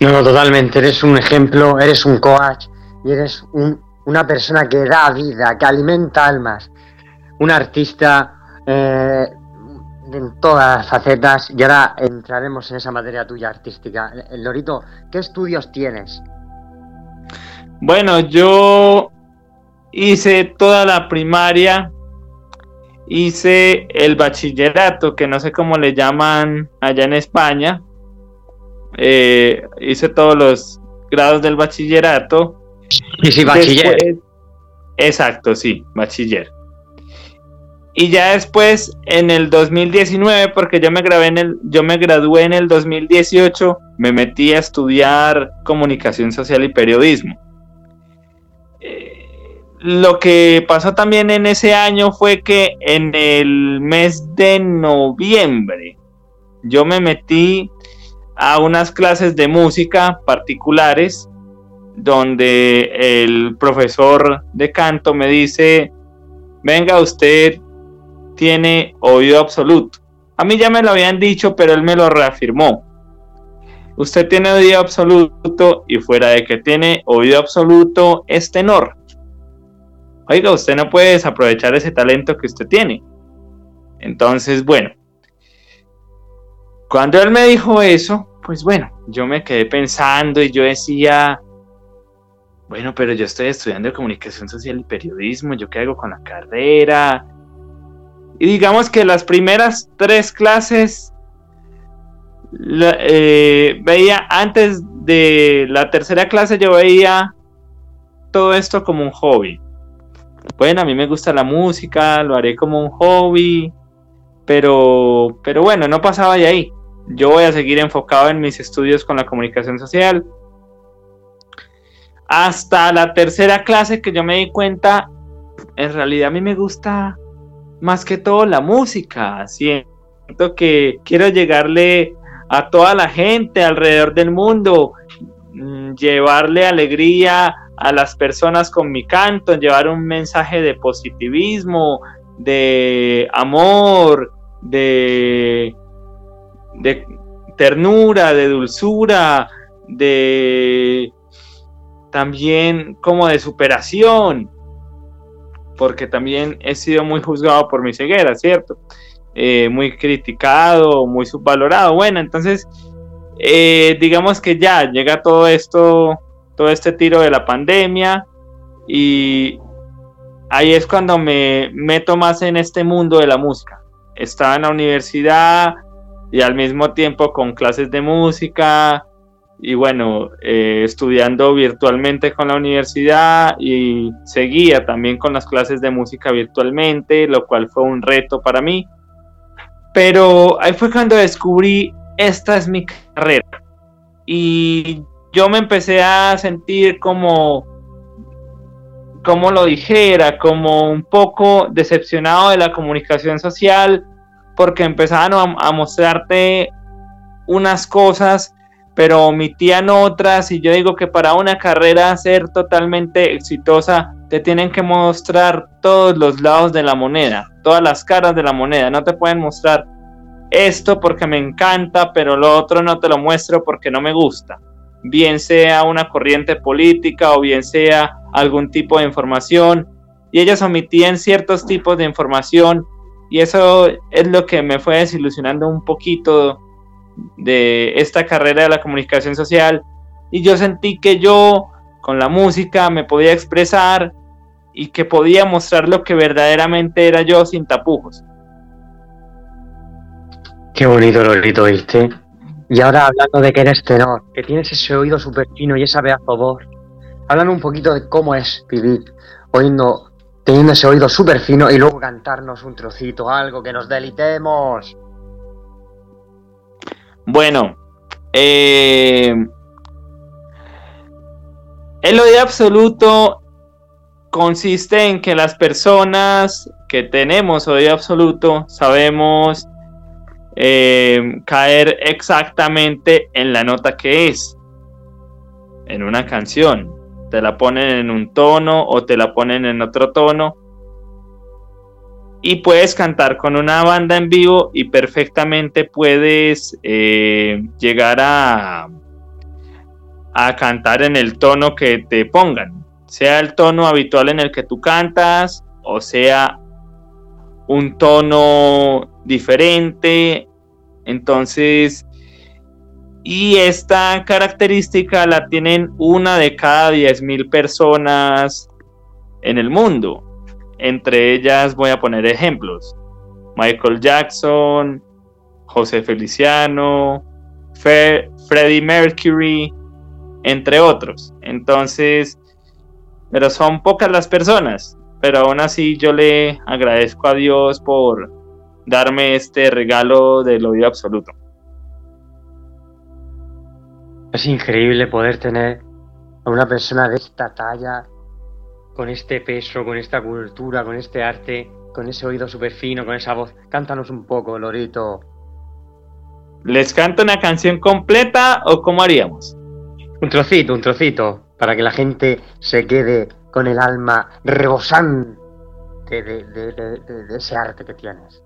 No, totalmente. Eres un ejemplo, eres un coach y eres una persona que da vida, que alimenta almas. Un artista eh, en todas las facetas. Y ahora entraremos en esa materia tuya artística. Lorito, ¿qué estudios tienes? Bueno, yo hice toda la primaria, hice el bachillerato, que no sé cómo le llaman allá en España, eh, hice todos los grados del bachillerato. Y sí, bachiller. exacto, sí, bachiller. Y ya después, en el 2019, porque yo me, grabé en el, yo me gradué en el 2018, me metí a estudiar comunicación social y periodismo. Lo que pasó también en ese año fue que en el mes de noviembre yo me metí a unas clases de música particulares donde el profesor de canto me dice, venga, usted tiene oído absoluto. A mí ya me lo habían dicho, pero él me lo reafirmó. Usted tiene oído absoluto y fuera de que tiene oído absoluto es tenor. Oiga, usted no puede desaprovechar ese talento que usted tiene. Entonces, bueno, cuando él me dijo eso, pues bueno, yo me quedé pensando y yo decía, bueno, pero yo estoy estudiando comunicación social y periodismo, ¿yo qué hago con la carrera? Y digamos que las primeras tres clases eh, veía antes de la tercera clase yo veía todo esto como un hobby. Bueno, a mí me gusta la música, lo haré como un hobby, pero, pero bueno, no pasaba de ahí yo voy a seguir enfocado en mis estudios con la comunicación social. Hasta la tercera clase que yo me di cuenta, en realidad a mí me gusta más que todo la música. Siento que quiero llegarle a toda la gente alrededor del mundo, llevarle alegría a las personas con mi canto, llevar un mensaje de positivismo, de amor, de de ternura, de dulzura, de también como de superación, porque también he sido muy juzgado por mi ceguera, ¿cierto? Eh, muy criticado, muy subvalorado. Bueno, entonces, eh, digamos que ya llega todo esto, todo este tiro de la pandemia y ahí es cuando me meto más en este mundo de la música. Estaba en la universidad, y al mismo tiempo con clases de música y bueno, eh, estudiando virtualmente con la universidad y seguía también con las clases de música virtualmente, lo cual fue un reto para mí. Pero ahí fue cuando descubrí, esta es mi carrera. Y yo me empecé a sentir como, como lo dijera, como un poco decepcionado de la comunicación social, porque empezaban a, a mostrarte unas cosas pero omitían otras y yo digo que para una carrera ser totalmente exitosa te tienen que mostrar todos los lados de la moneda, todas las caras de la moneda, no te pueden mostrar esto porque me encanta, pero lo otro no te lo muestro porque no me gusta, bien sea una corriente política o bien sea algún tipo de información. Y ellos omitían ciertos tipos de información. Y eso es lo que me fue desilusionando un poquito de esta carrera de la comunicación social. Y yo sentí que yo con la música me podía expresar y que podía mostrar lo que verdaderamente era yo sin tapujos. Qué bonito, Lorito, ¿viste? Y ahora hablando de que eres tenor, que tienes ese oído súper fino y esa a voz, háblame un poquito de cómo es vivir oyendo, teniendo ese oído súper fino y luego cantarnos un trocito, algo que nos delitemos. Bueno, eh, el oído absoluto consiste en que las personas que tenemos oído absoluto sabemos eh, caer exactamente en la nota que es en una canción. Te la ponen en un tono o te la ponen en otro tono y puedes cantar con una banda en vivo y perfectamente puedes eh, llegar a, a cantar en el tono que te pongan, sea el tono habitual en el que tú cantas o sea un tono diferente. Entonces, y esta característica la tienen una de cada 10.000 personas en el mundo. Entre ellas voy a poner ejemplos. Michael Jackson, José Feliciano, Freddie Mercury, entre otros. Entonces, pero son pocas las personas. Pero aún así yo le agradezco a Dios por darme este regalo del oído absoluto. Es increíble poder tener a una persona de esta talla con este peso, con esta cultura, con este arte, con ese oído súper fino, con esa voz. Cántanos un poco, Lorito. ¿Les canto una canción completa o cómo haríamos? Un trocito, un trocito, para que la gente se quede con el alma rebosante de, de ese arte que tienes.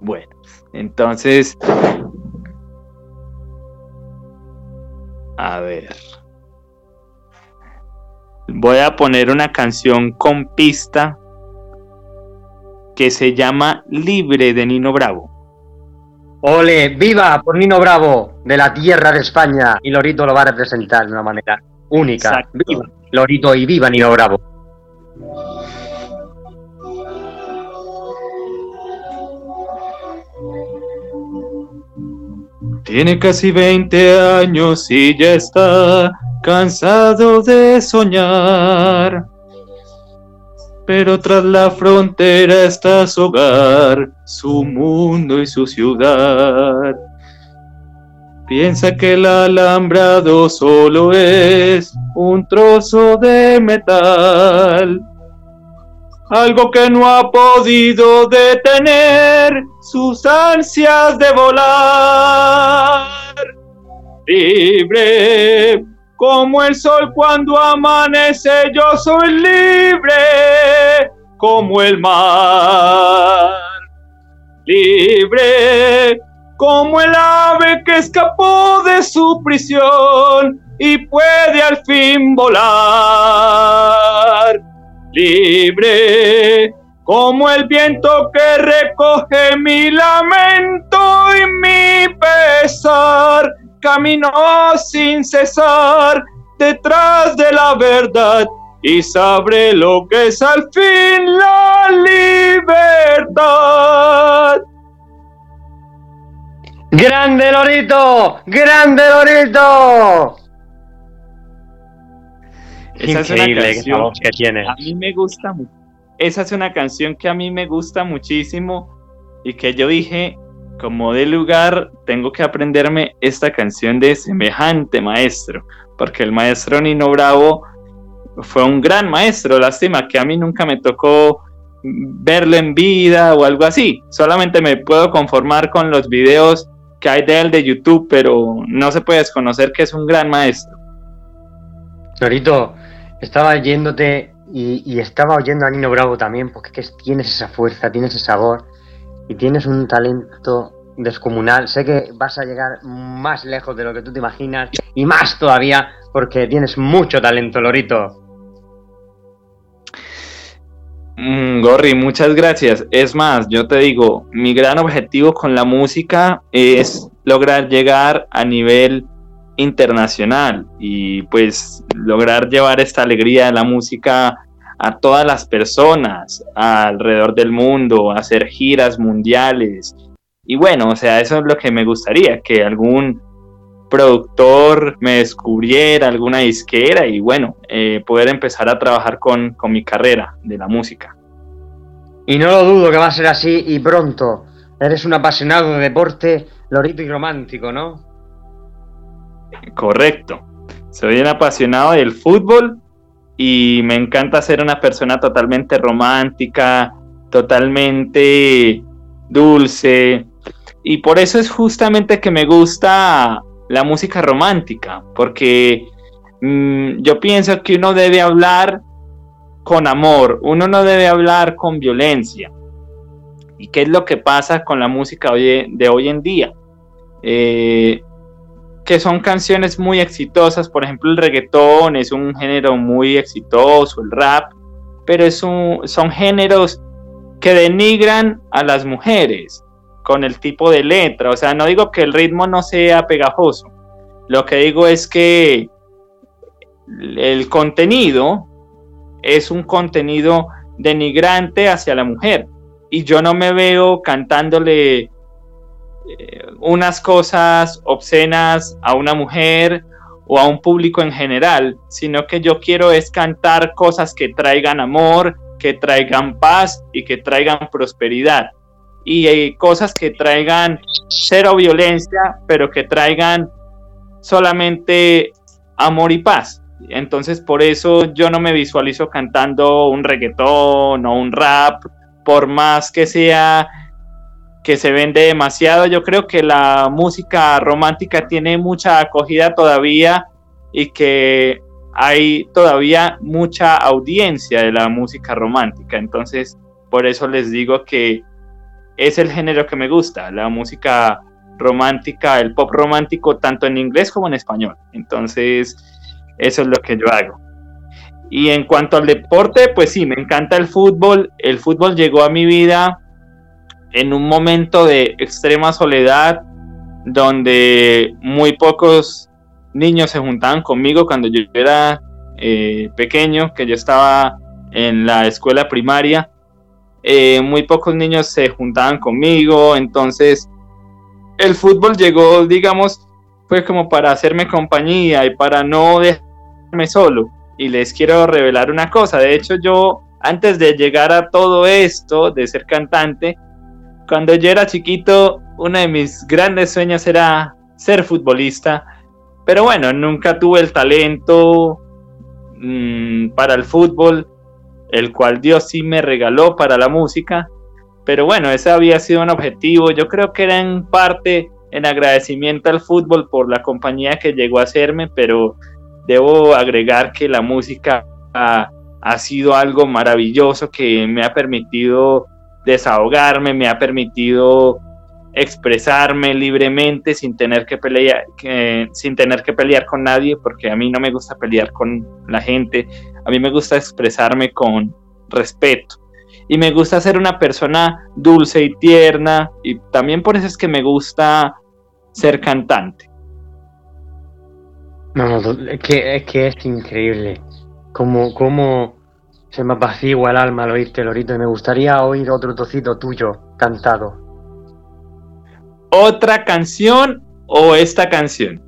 Bueno, entonces... A ver voy a poner una canción con pista que se llama Libre de Nino Bravo. Ole, viva por Nino Bravo, de la tierra de España. Y Lorito lo va a representar de una manera única. Viva Lorito y viva Nino Bravo. Tiene casi 20 años y ya está cansado de soñar. Pero tras la frontera está su hogar, su mundo y su ciudad. Piensa que el alambrado solo es un trozo de metal, algo que no ha podido detener sus ansias de volar. Libre como el sol cuando amanece, yo soy libre como el mar. Libre como el ave que escapó de su prisión y puede al fin volar. Libre como el viento que recoge mi lamento y mi pesar caminó sin cesar detrás de la verdad y sabré lo que es al fin la libertad. ¡Grande Lorito! ¡Grande Lorito! Esa es una canción que tiene. A mí me gusta mucho. Esa es una canción que a mí me gusta muchísimo y que yo dije, como de lugar, tengo que aprenderme esta canción de semejante maestro, porque el maestro Nino Bravo fue un gran maestro, lástima que a mí nunca me tocó verlo en vida o algo así, solamente me puedo conformar con los videos que hay de él de YouTube, pero no se puede desconocer que es un gran maestro. Estaba yéndote y, estaba oyendo a Nino Bravo también, porque que tienes esa fuerza, tienes ese sabor y tienes un talento descomunal. Sé que vas a llegar más lejos de lo que tú te imaginas y más todavía porque tienes mucho talento, Lorito. Mm, Gorri, muchas gracias. Es más, yo te digo, mi gran objetivo con la música es lograr llegar a nivel internacional y pues lograr llevar esta alegría de la música a todas las personas alrededor del mundo, hacer giras mundiales. Y bueno, o sea, eso es lo que me gustaría, que algún productor me descubriera, alguna disquera y bueno, eh, poder empezar a trabajar con, con mi carrera de la música. Y no lo dudo que va a ser así y pronto. Eres un apasionado de deporte, lorito y romántico, ¿no? Correcto. Soy un apasionado del fútbol y me encanta ser una persona totalmente romántica, totalmente dulce. Y por eso es justamente que me gusta la música romántica, porque mm, yo pienso que uno debe hablar con amor, uno no debe hablar con violencia. ¿Y qué es lo que pasa con la música de hoy en día? Eh, que son canciones muy exitosas, por ejemplo el reggaetón es un género muy exitoso, el rap, pero es son géneros que denigran a las mujeres con el tipo de letra, o sea, no digo que el ritmo no sea pegajoso, lo que digo es que el contenido es un contenido denigrante hacia la mujer y yo no me veo cantándole eh, unas cosas obscenas a una mujer o a un público en general, sino que yo quiero es cantar cosas que traigan amor, que traigan paz y que traigan prosperidad. Y eh, cosas que traigan cero violencia, pero que traigan solamente amor y paz. Entonces por eso yo no me visualizo cantando un reggaetón o un rap, por más que sea que se vende demasiado. Yo creo que la música romántica tiene mucha acogida todavía y que hay todavía mucha audiencia de la música romántica. Entonces, por eso les digo que es el género que me gusta, la música romántica, el pop romántico, tanto en inglés como en español. Entonces, eso es lo que yo hago. Y en cuanto al deporte, pues sí, me encanta el fútbol. El fútbol llegó a mi vida en un momento de extrema soledad, donde muy pocos niños se juntaban conmigo cuando yo era eh, pequeño, que yo estaba en la escuela primaria. Eh, muy pocos niños se juntaban conmigo, entonces el fútbol llegó, digamos, fue como para hacerme compañía y para no dejarme solo. Y les quiero revelar una cosa, de hecho yo antes de llegar a todo esto, de ser cantante, cuando yo era chiquito, uno de mis grandes sueños era ser futbolista, pero bueno, nunca tuve el talento mm, para el fútbol, el cual Dios sí me regaló para la música, pero bueno, ese había sido un objetivo, yo creo que era en parte en agradecimiento al fútbol por la compañía que llegó a hacerme, pero debo agregar que la música ha, ha sido algo maravilloso que me ha permitido desahogarme, me ha permitido expresarme libremente sin tener que pelear sin tener que pelear con nadie porque a mí no me gusta pelear con la gente. A mí me gusta expresarme con respeto. Y me gusta ser una persona dulce y tierna y también por eso es que me gusta ser cantante. No, no que que es increíble. Como como se me apacigua el alma al oírte, Lorito, y me gustaría oír otro trocito tuyo cantado. otra canción o esta canción?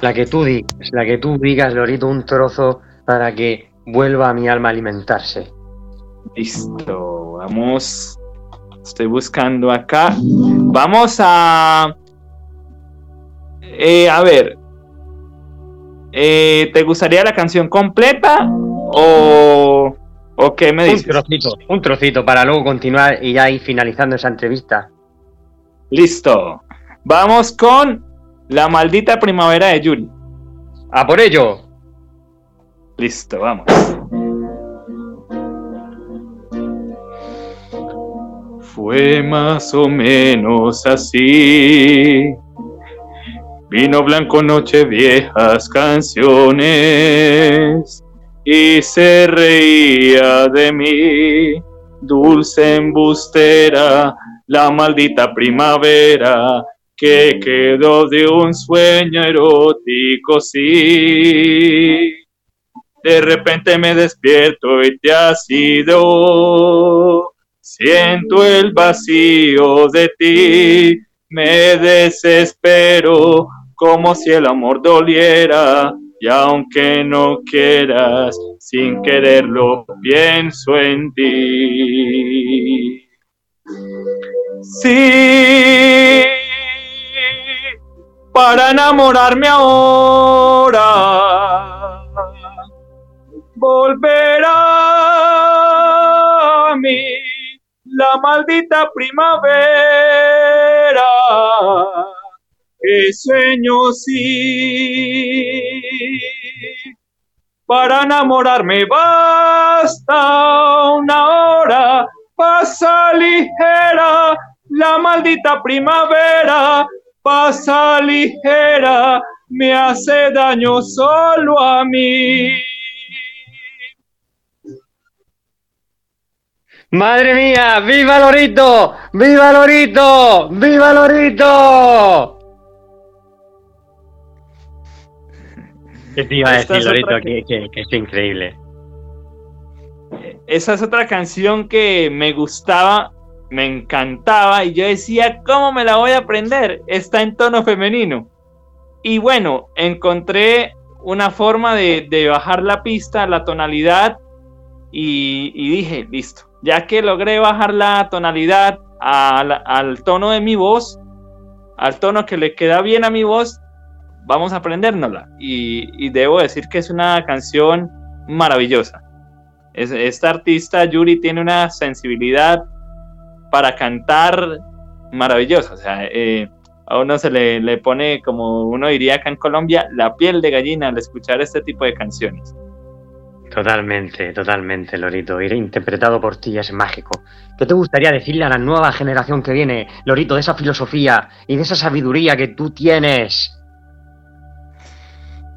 La que tú digas, la que tú digas, Lorito, un trozo para que vuelva a mi alma a alimentarse. Listo, vamos. Estoy buscando acá. Vamos a. Eh, a ver. Eh, ¿Te gustaría la canción completa o, o qué me dices? Un trocito, un trocito para luego continuar y ya ir finalizando esa entrevista. Listo. Vamos con La maldita primavera de Yuri. ¡A por ello! Listo, vamos. Fue más o menos así. Vino blanco, noche, viejas canciones. Y se reía de mí, dulce embustera, la maldita primavera que quedó de un sueño erótico, sí. De repente me despierto y te has ido. Siento el vacío de ti, me desespero como si el amor doliera. Y aunque no quieras, sin quererlo, pienso en ti. Sí, para enamorarme ahora, volverá a mí la maldita primavera que sueño sí. Para enamorarme basta una hora pasa ligera, la maldita primavera pasa ligera, me hace daño solo a mí. ¡Madre mía! ¡Viva Lorito! ¡Viva Lorito! ¡Viva Lorito! ¿Qué te iba a decir, Lorito? Que, que es increíble esa es otra canción que me gustaba, me encantaba y yo decía, ¿cómo me la voy a aprender? Está en tono femenino. Y bueno, encontré una forma de, bajar la pista, la tonalidad y, dije, listo, ya que logré bajar la tonalidad al, tono de mi voz, al tono que le queda bien a mi voz, vamos a aprendérnosla. y debo decir que es una canción maravillosa esta artista Yuri tiene una sensibilidad para cantar maravillosa. O sea, eh, a uno se le, pone, como uno diría acá en Colombia, la piel de gallina al escuchar este tipo de canciones. Totalmente, totalmente, Lorito. Ir interpretado por ti es mágico. ¿Qué te gustaría decirle a la nueva generación que viene, Lorito, de esa filosofía y de esa sabiduría que tú tienes?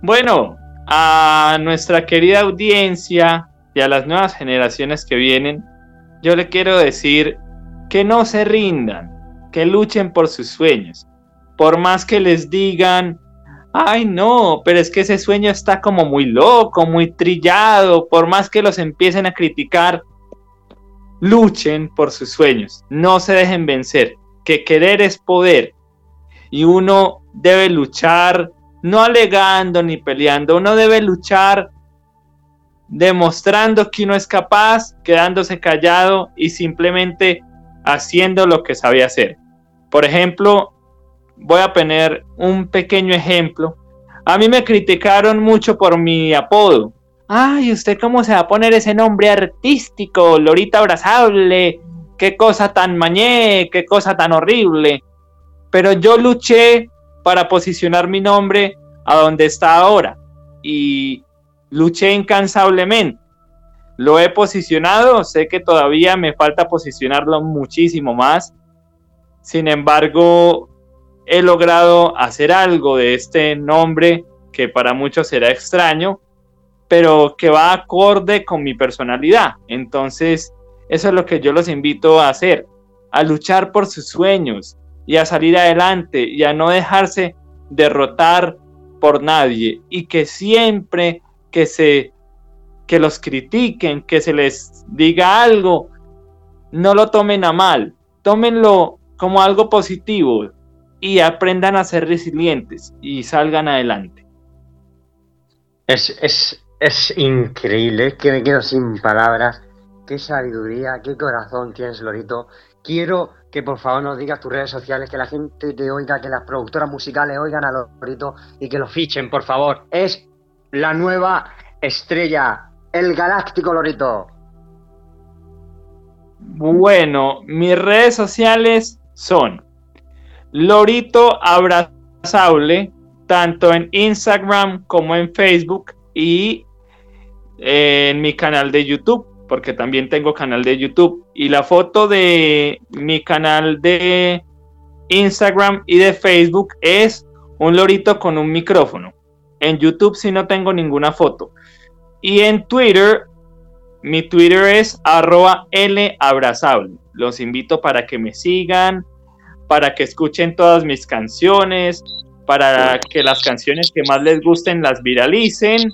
Bueno, a nuestra querida audiencia, y a las nuevas generaciones que vienen, yo le quiero decir que no se rindan, que luchen por sus sueños. Por más que les digan, ay no, pero es que ese sueño está como muy loco, muy trillado, por más que los empiecen a criticar, luchen por sus sueños, no se dejen vencer, que querer es poder y uno debe luchar no alegando ni peleando, uno debe luchar demostrando que uno es capaz, quedándose callado y simplemente haciendo lo que sabe hacer. Por ejemplo, voy a poner un pequeño ejemplo. A mí me criticaron mucho por mi apodo. Ay, ¿usted cómo se va a poner ese nombre artístico? Lorita abrazable. Qué cosa tan mañé, qué cosa tan horrible. Pero yo luché para posicionar mi nombre a donde está ahora. Y luché incansablemente. Lo he posicionado, sé que todavía me falta posicionarlo muchísimo más. Sin embargo, he logrado hacer algo de este nombre que para muchos será extraño, pero que va acorde con mi personalidad. Entonces, eso es lo que yo los invito a hacer, a luchar por sus sueños y a salir adelante y a no dejarse derrotar por nadie y que siempre que se que los critiquen, que se les diga algo, no lo tomen a mal, tómenlo como algo positivo y aprendan a ser resilientes y salgan adelante. Es, es, es increíble, que me quedo sin palabras. Qué sabiduría, qué corazón tienes, Lorito. Quiero que por favor nos digas tus redes sociales, que la gente te oiga, que las productoras musicales oigan a Lorito y que lo fichen, por favor. Es la nueva estrella, el galáctico Lorito. Bueno, mis redes sociales son Lorito Abrazable, tanto en Instagram como en Facebook y en mi canal de YouTube, porque también tengo canal de YouTube. Y la foto de mi canal de Instagram y de Facebook es un lorito con un micrófono. En YouTube sí no tengo ninguna foto. Y en Twitter, mi Twitter es arroba labrazable. Los invito para que me sigan, para que escuchen todas mis canciones, para que las canciones que más les gusten las viralicen.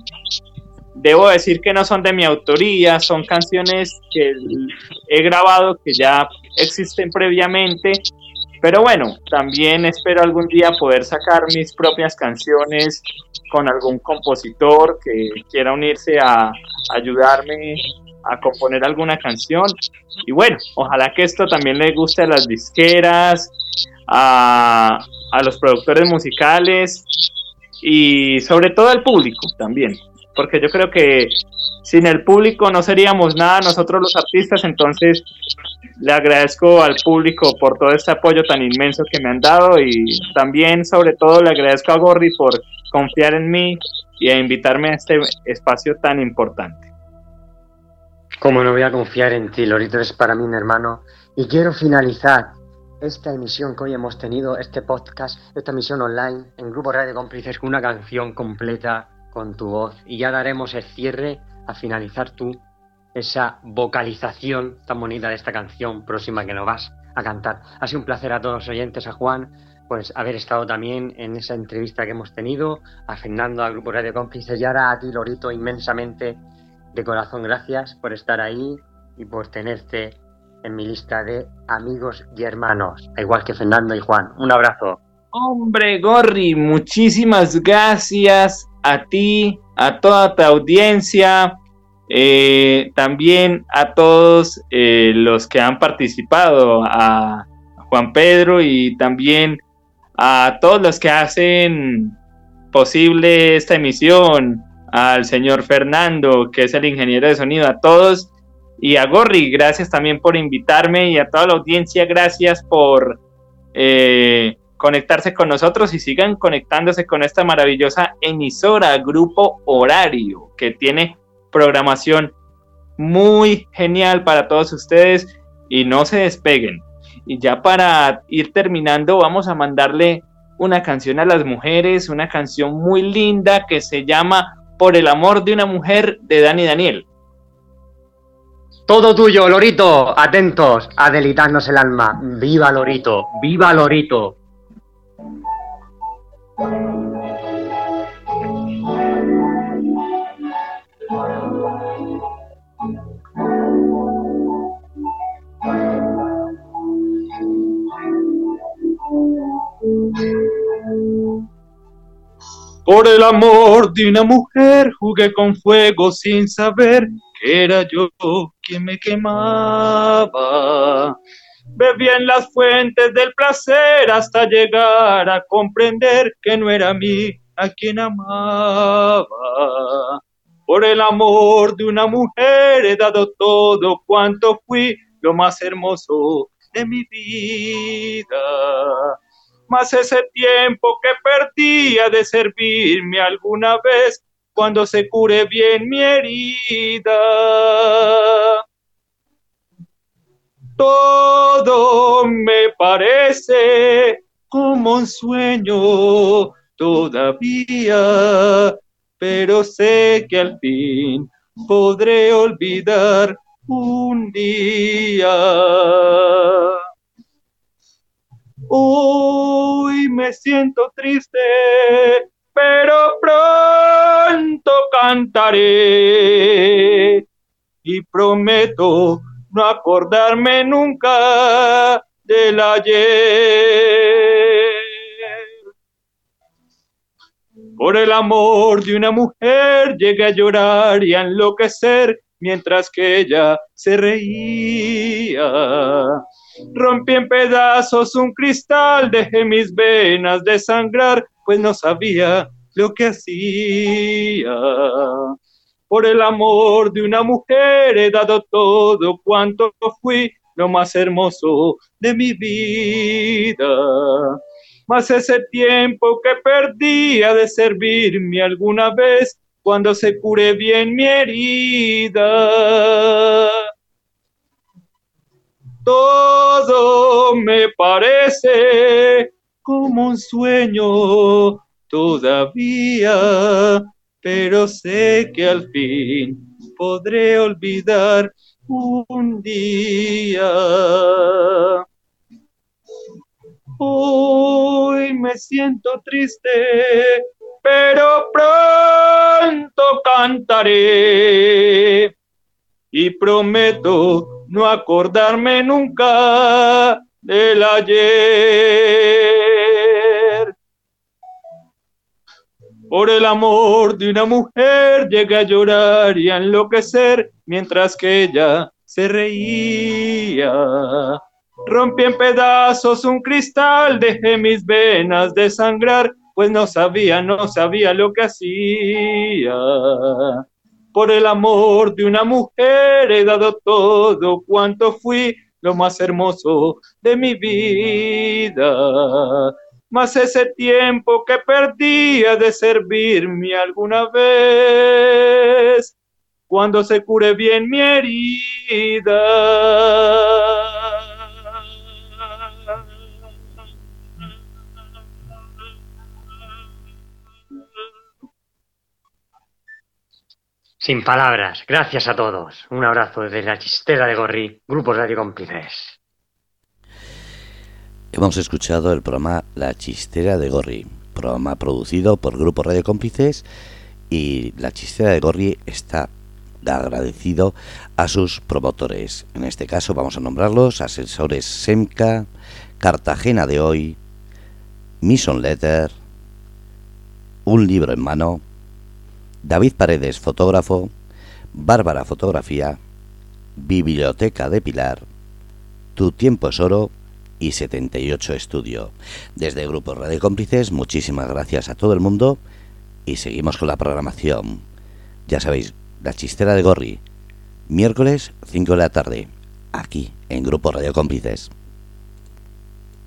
Debo decir que no son de mi autoría, son canciones que he grabado que ya existen previamente, pero bueno, también espero algún día poder sacar mis propias canciones con algún compositor que quiera unirse a ayudarme a componer alguna canción. Y bueno, ojalá que esto también le guste a las disqueras, a, a los productores musicales y sobre todo al público también, porque yo creo que sin el público no seríamos nada nosotros los artistas, entonces le agradezco al público por todo este apoyo tan inmenso que me han dado y también sobre todo le agradezco a Gorri por confiar en mí y a invitarme a este espacio tan importante. Como no voy a confiar en ti, Lorito, eres para mí mi hermano. Y quiero finalizar esta emisión que hoy hemos tenido, este podcast, esta emisión online en Grupo Radio Cómplices una canción completa con tu voz. Y ya daremos el cierre a finalizar tú esa vocalización tan bonita de esta canción próxima que nos vas a cantar. Ha sido un placer a todos los oyentes, a Juan, pues haber estado también en esa entrevista que hemos tenido, a Fernando, al Grupo Radio Cómplices y ahora a ti, Lorito, inmensamente de corazón gracias por estar ahí y por tenerte en mi lista de amigos y hermanos, igual que Fernando y Juan. Un abrazo. Hombre, Gorri, muchísimas gracias a ti, a toda tu audiencia, eh, también a todos eh, los que han participado, a Juan Pedro y también a todos los que hacen posible esta emisión, al señor Fernando, que es el ingeniero de sonido, a todos y a Gorri, gracias también por invitarme y a toda la audiencia, gracias por eh, conectarse con nosotros y sigan conectándose con esta maravillosa emisora, grupo horario, que tiene programación muy genial para todos ustedes y no se despeguen. Y ya para ir terminando, vamos a mandarle una canción a las mujeres, una canción muy linda que se llama Por el amor de una mujer de Dani Daniel. Todo tuyo, Lorito. Atentos a delitarnos el alma. Viva Lorito, viva Lorito. Por el amor de una mujer jugué con fuego sin saber era yo quien me quemaba. Bebía en las fuentes del placer hasta llegar a comprender que no era a mí a quien amaba. Por el amor de una mujer he dado todo cuanto fui, lo más hermoso de mi vida. Mas ese tiempo que perdía de servirme alguna vez cuando se cure bien mi herida. Todo me parece como un sueño todavía, pero sé que al fin podré olvidar un día. Hoy me siento triste pero pronto cantaré y prometo no acordarme nunca del ayer. Por el amor de una mujer llegué a llorar y a enloquecer mientras que ella se reía. Rompí en pedazos un cristal, dejé mis venas de sangrar, pues no sabía lo que hacía. Por el amor de una mujer he dado todo cuanto fui, lo más hermoso de mi vida. Mas ese tiempo que perdía de servirme alguna vez, cuando se cure bien mi herida. Todo me parece como un sueño todavía, pero sé que al fin podré olvidar un día. Hoy me siento triste, pero pronto cantaré y prometo no acordarme nunca del ayer. Por el amor de una mujer llegué a llorar y a enloquecer mientras que ella se reía. Rompí en pedazos un cristal, dejé mis venas de sangrar, pues no sabía, no sabía lo que hacía. Por el amor de una mujer he dado todo cuanto fui, lo más hermoso de mi vida. Mas ese tiempo que perdía de servirme alguna vez, cuando se cure bien mi herida. Sin palabras, gracias a todos. Un abrazo desde la chistera de Gorri, Grupo Radio Cómplices. Hemos escuchado el programa La Chistera de Gorri, programa producido por Grupo Radio Cómplices y La Chistera de Gorri está agradecido a sus promotores. En este caso vamos a nombrarlos asesores SEMCA, Cartagena de hoy, Mission Letter, Un libro en mano, David Paredes, fotógrafo, Bárbara Fotografía, Biblioteca de Pilar, Tu Tiempo es Oro y 78 Estudio. Desde Grupo Radio Cómplices, muchísimas gracias a todo el mundo y seguimos con la programación. Ya sabéis, la chistera de Gorri, miércoles 5 de la tarde, aquí en Grupo Radio Cómplices.